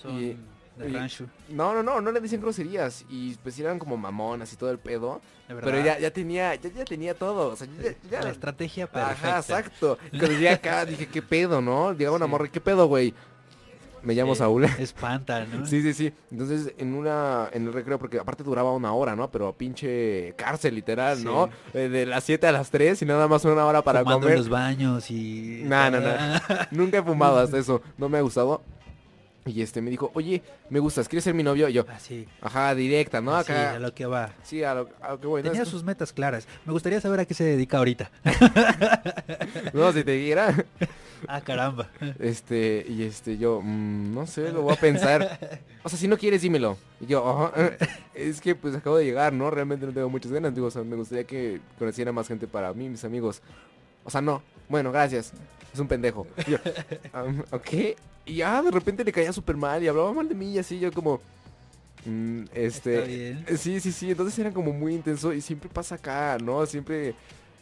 Son Y- de Y- rancho. No, no, no, no le dicen groserías. Y pues eran como mamonas y todo el pedo. De Pero verdad. ya, ya tenía, ya, ya tenía todo. O sea, ya, ya- La estrategia perfecta. Ajá, exacto. Y cuando llegué acá dije, ¿qué pedo, no? Llegaba una Sí. morra, ¿qué pedo, güey? Me llamo Sí, Saúl. Espanta, ¿no? Sí, sí, sí. Entonces, en una, en el recreo, porque aparte duraba una hora, ¿no? Pero pinche cárcel, literal, Sí. ¿no? Eh, de las 7 a las 3 y nada más una hora para Fumando comer. en los baños y... No, no, no. Nunca he fumado hasta eso. No me ha gustado. Y este me dijo, oye, me gustas, ¿quieres ser mi novio? Y yo, Así. ajá, directa, ¿no? Así, Acá. a lo que va. Sí, a lo, a lo que voy. ¿no? Tenía Es- sus metas claras. Me gustaría saber a qué se dedica ahorita. No, si te diera. ah, caramba. Este, y este, yo, mm, no sé, lo voy a pensar. O sea, si no quieres, dímelo. Y yo, "Ajá, es que pues acabo de llegar, ¿no? Realmente no tengo muchas ganas. Digo, o sea, me gustaría que conociera más gente para mí, mis amigos. O sea, no. Bueno, gracias. Es un pendejo. Y yo, "Am, ok. Y ya de repente le caía súper mal y hablaba mal de mí y así yo como... mm, este... Está bien. Sí, sí, sí. Entonces era como muy intenso y siempre pasa acá, ¿no? Siempre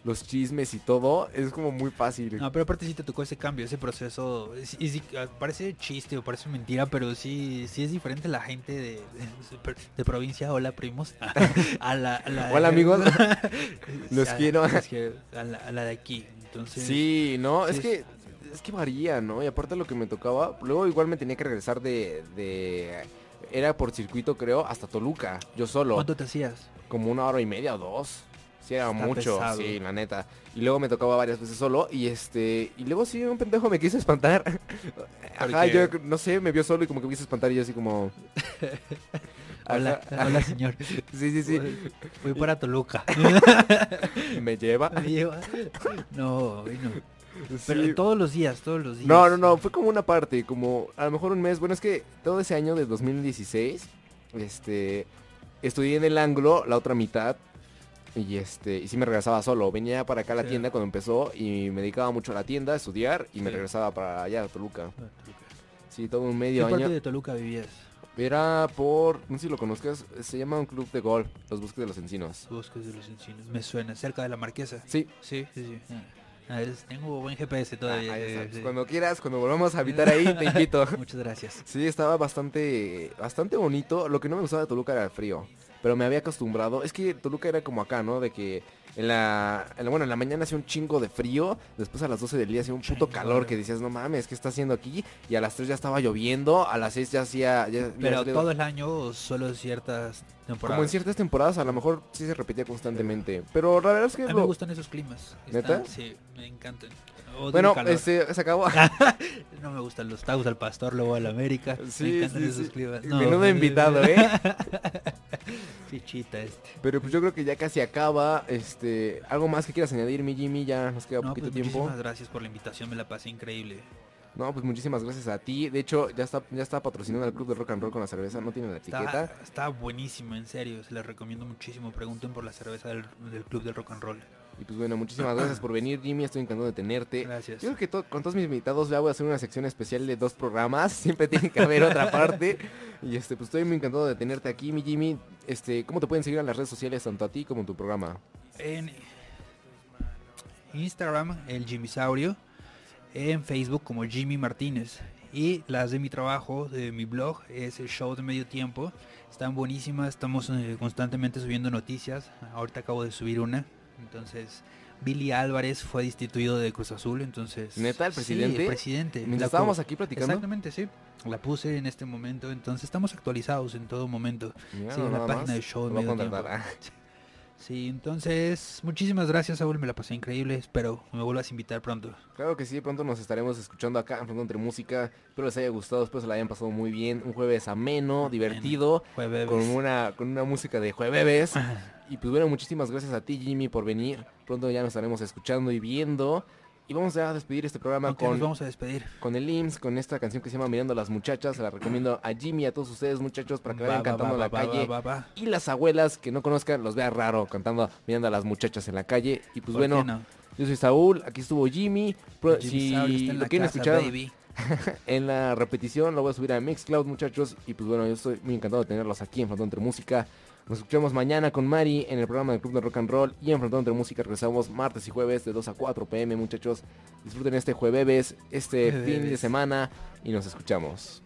los chismes y todo es como muy fácil. No, pero aparte sí te tocó ese cambio, ese proceso. es- y sí, ah, parece chiste o parece mentira, pero sí, sí es diferente la gente de, de, de provincia. Hola, primos. A la, a la- Hola, amigos. Los quiero. los quiero, A la, a la de aquí. Entonces, Sí, no, sí es que es que varía, ¿no? Y aparte lo que me tocaba, luego igual me tenía que regresar de, de era por circuito creo hasta Toluca, yo solo, ¿cuánto te hacías? como una hora y media o dos. Sí, era Está mucho, pesado. sí, la neta. Y luego me tocaba varias veces solo y este y luego sí un pendejo me quiso espantar. Ajá, yo no sé, me vio solo y como que me quiso espantar y yo así como Hola, Ajá. hola señor. Sí, sí, sí. Voy, voy para Toluca. me lleva. Me lleva. No. Sí. Pero todos los días, todos los días. No, no, no, fue como una parte, como a lo mejor un mes. Bueno, es que todo ese año de 2016, este, estudié en el ángulo, la otra mitad, y este, y sí me regresaba solo. Venía para acá a la Sí. tienda cuando empezó y me dedicaba mucho a la tienda, a estudiar, y me regresaba para allá, a Toluca. Sí, todo un ¿Qué medio parte año. de Toluca vivías? Era por, no sé si lo conozcas, se llama un club de golf, los bosques de los encinos. Bosques de los Encinos. Me suena, cerca de la Marquesa. Sí, Sí, sí, sí. Ah, es- tengo buen GPS todavía. Ah, sí. Cuando quieras, cuando volvamos a habitar ahí, te invito. Muchas gracias. Sí, estaba bastante, bastante bonito. Lo que no me gustaba de Toluca era el frío. Pero me había acostumbrado. Es que Toluca era como acá, ¿no? De que en la, en la- bueno, en la mañana hacía un chingo de frío. Después a las 12 del día hacía un puto calor que decías, no mames, ¿qué está haciendo aquí? Y a las 3 ya estaba lloviendo. A las 6 ya hacía... ya- Pero todo el año o solo ciertas temporadas. Como en ciertas temporadas a lo mejor sí se repetía constantemente. Pero la verdad es que... A mí lo- me gustan esos climas. ¿Neta? Están- sí, me encantan. Odio el Bueno, este, se acabó. no me gustan los tacos al pastor, luego al América. Sí, me encantan sí, esos sí. climas. Menudo invitado, ¿eh? Fichita este. Pero pues yo creo que ya casi acaba. Este, algo más que quieras añadir, mi Jimmy, ya nos queda No, poquito pues tiempo. muchísimas gracias por la invitación, me la pasé increíble. No, pues muchísimas gracias a ti. De hecho, ya está, ya está patrocinando al club de rock and roll con la cerveza, no tiene la etiqueta. Está, buenísimo, en serio, se les recomiendo muchísimo. Pregunten por la cerveza del, del Club del Rock and Roll. Y pues bueno, muchísimas gracias por venir, Jimmy. Estoy encantado de tenerte. Gracias. Yo creo que to- con todos mis invitados ya voy a hacer una sección especial de dos programas. Siempre tiene que haber otra parte. Y este, pues estoy muy encantado de tenerte aquí, mi Jimmy. Este, ¿cómo te pueden seguir en las redes sociales, tanto a ti como en tu programa? En Instagram, el Jimmysaurio. En Facebook como Jimmy Martínez. Y las de mi trabajo, de mi blog, es el show de medio tiempo. Están buenísimas, estamos eh, constantemente subiendo noticias. Ahorita acabo de subir una. Entonces, Billy Álvarez fue destituido de Cruz Azul, entonces... ¿Neta, el Sí, presidente? el presidente. Mientras estábamos aquí platicando. Exactamente, sí. La puse en este momento, entonces estamos actualizados en todo momento. Sí, en la página del show de Lo voy a medio contratar. tiempo. Sí, entonces, muchísimas gracias, Saúl, me la pasé increíble. Espero me vuelvas a invitar pronto. Claro que sí, pronto nos estaremos escuchando acá en Frontón entre Música. Espero les haya gustado, espero se la hayan pasado muy bien. Un jueves ameno, divertido, Jueves. con una, con una música de jueves. Y pues bueno, muchísimas gracias a ti Jimmy por venir. Pronto ya nos estaremos escuchando y viendo. Y vamos a despedir este programa ¿Con qué nos con, vamos a despedir? con el IMSS, con esta canción que se llama Mirando a las muchachas. Se la recomiendo a Jimmy y a todos ustedes muchachos para que Va, vayan va, cantando va, en la calle. Y las abuelas que no conozcan los vea raro cantando Mirando a las muchachas en la calle. Y pues ¿Por qué bueno, no? yo soy Saúl, aquí estuvo Jimmy. Pro- Jimmy si en lo quieren casa, escuchar baby. en la repetición, lo voy a subir a Mixcloud, muchachos. Y pues bueno, yo estoy muy encantado de tenerlos aquí en Frontón Entre Música. Nos escuchamos mañana con Mari en el programa del Club de Rock and Roll. Y en Frontón Entre Música regresamos martes y jueves de 2 a 4 pm, muchachos. Disfruten este jueves, este fin de semana. Y nos escuchamos.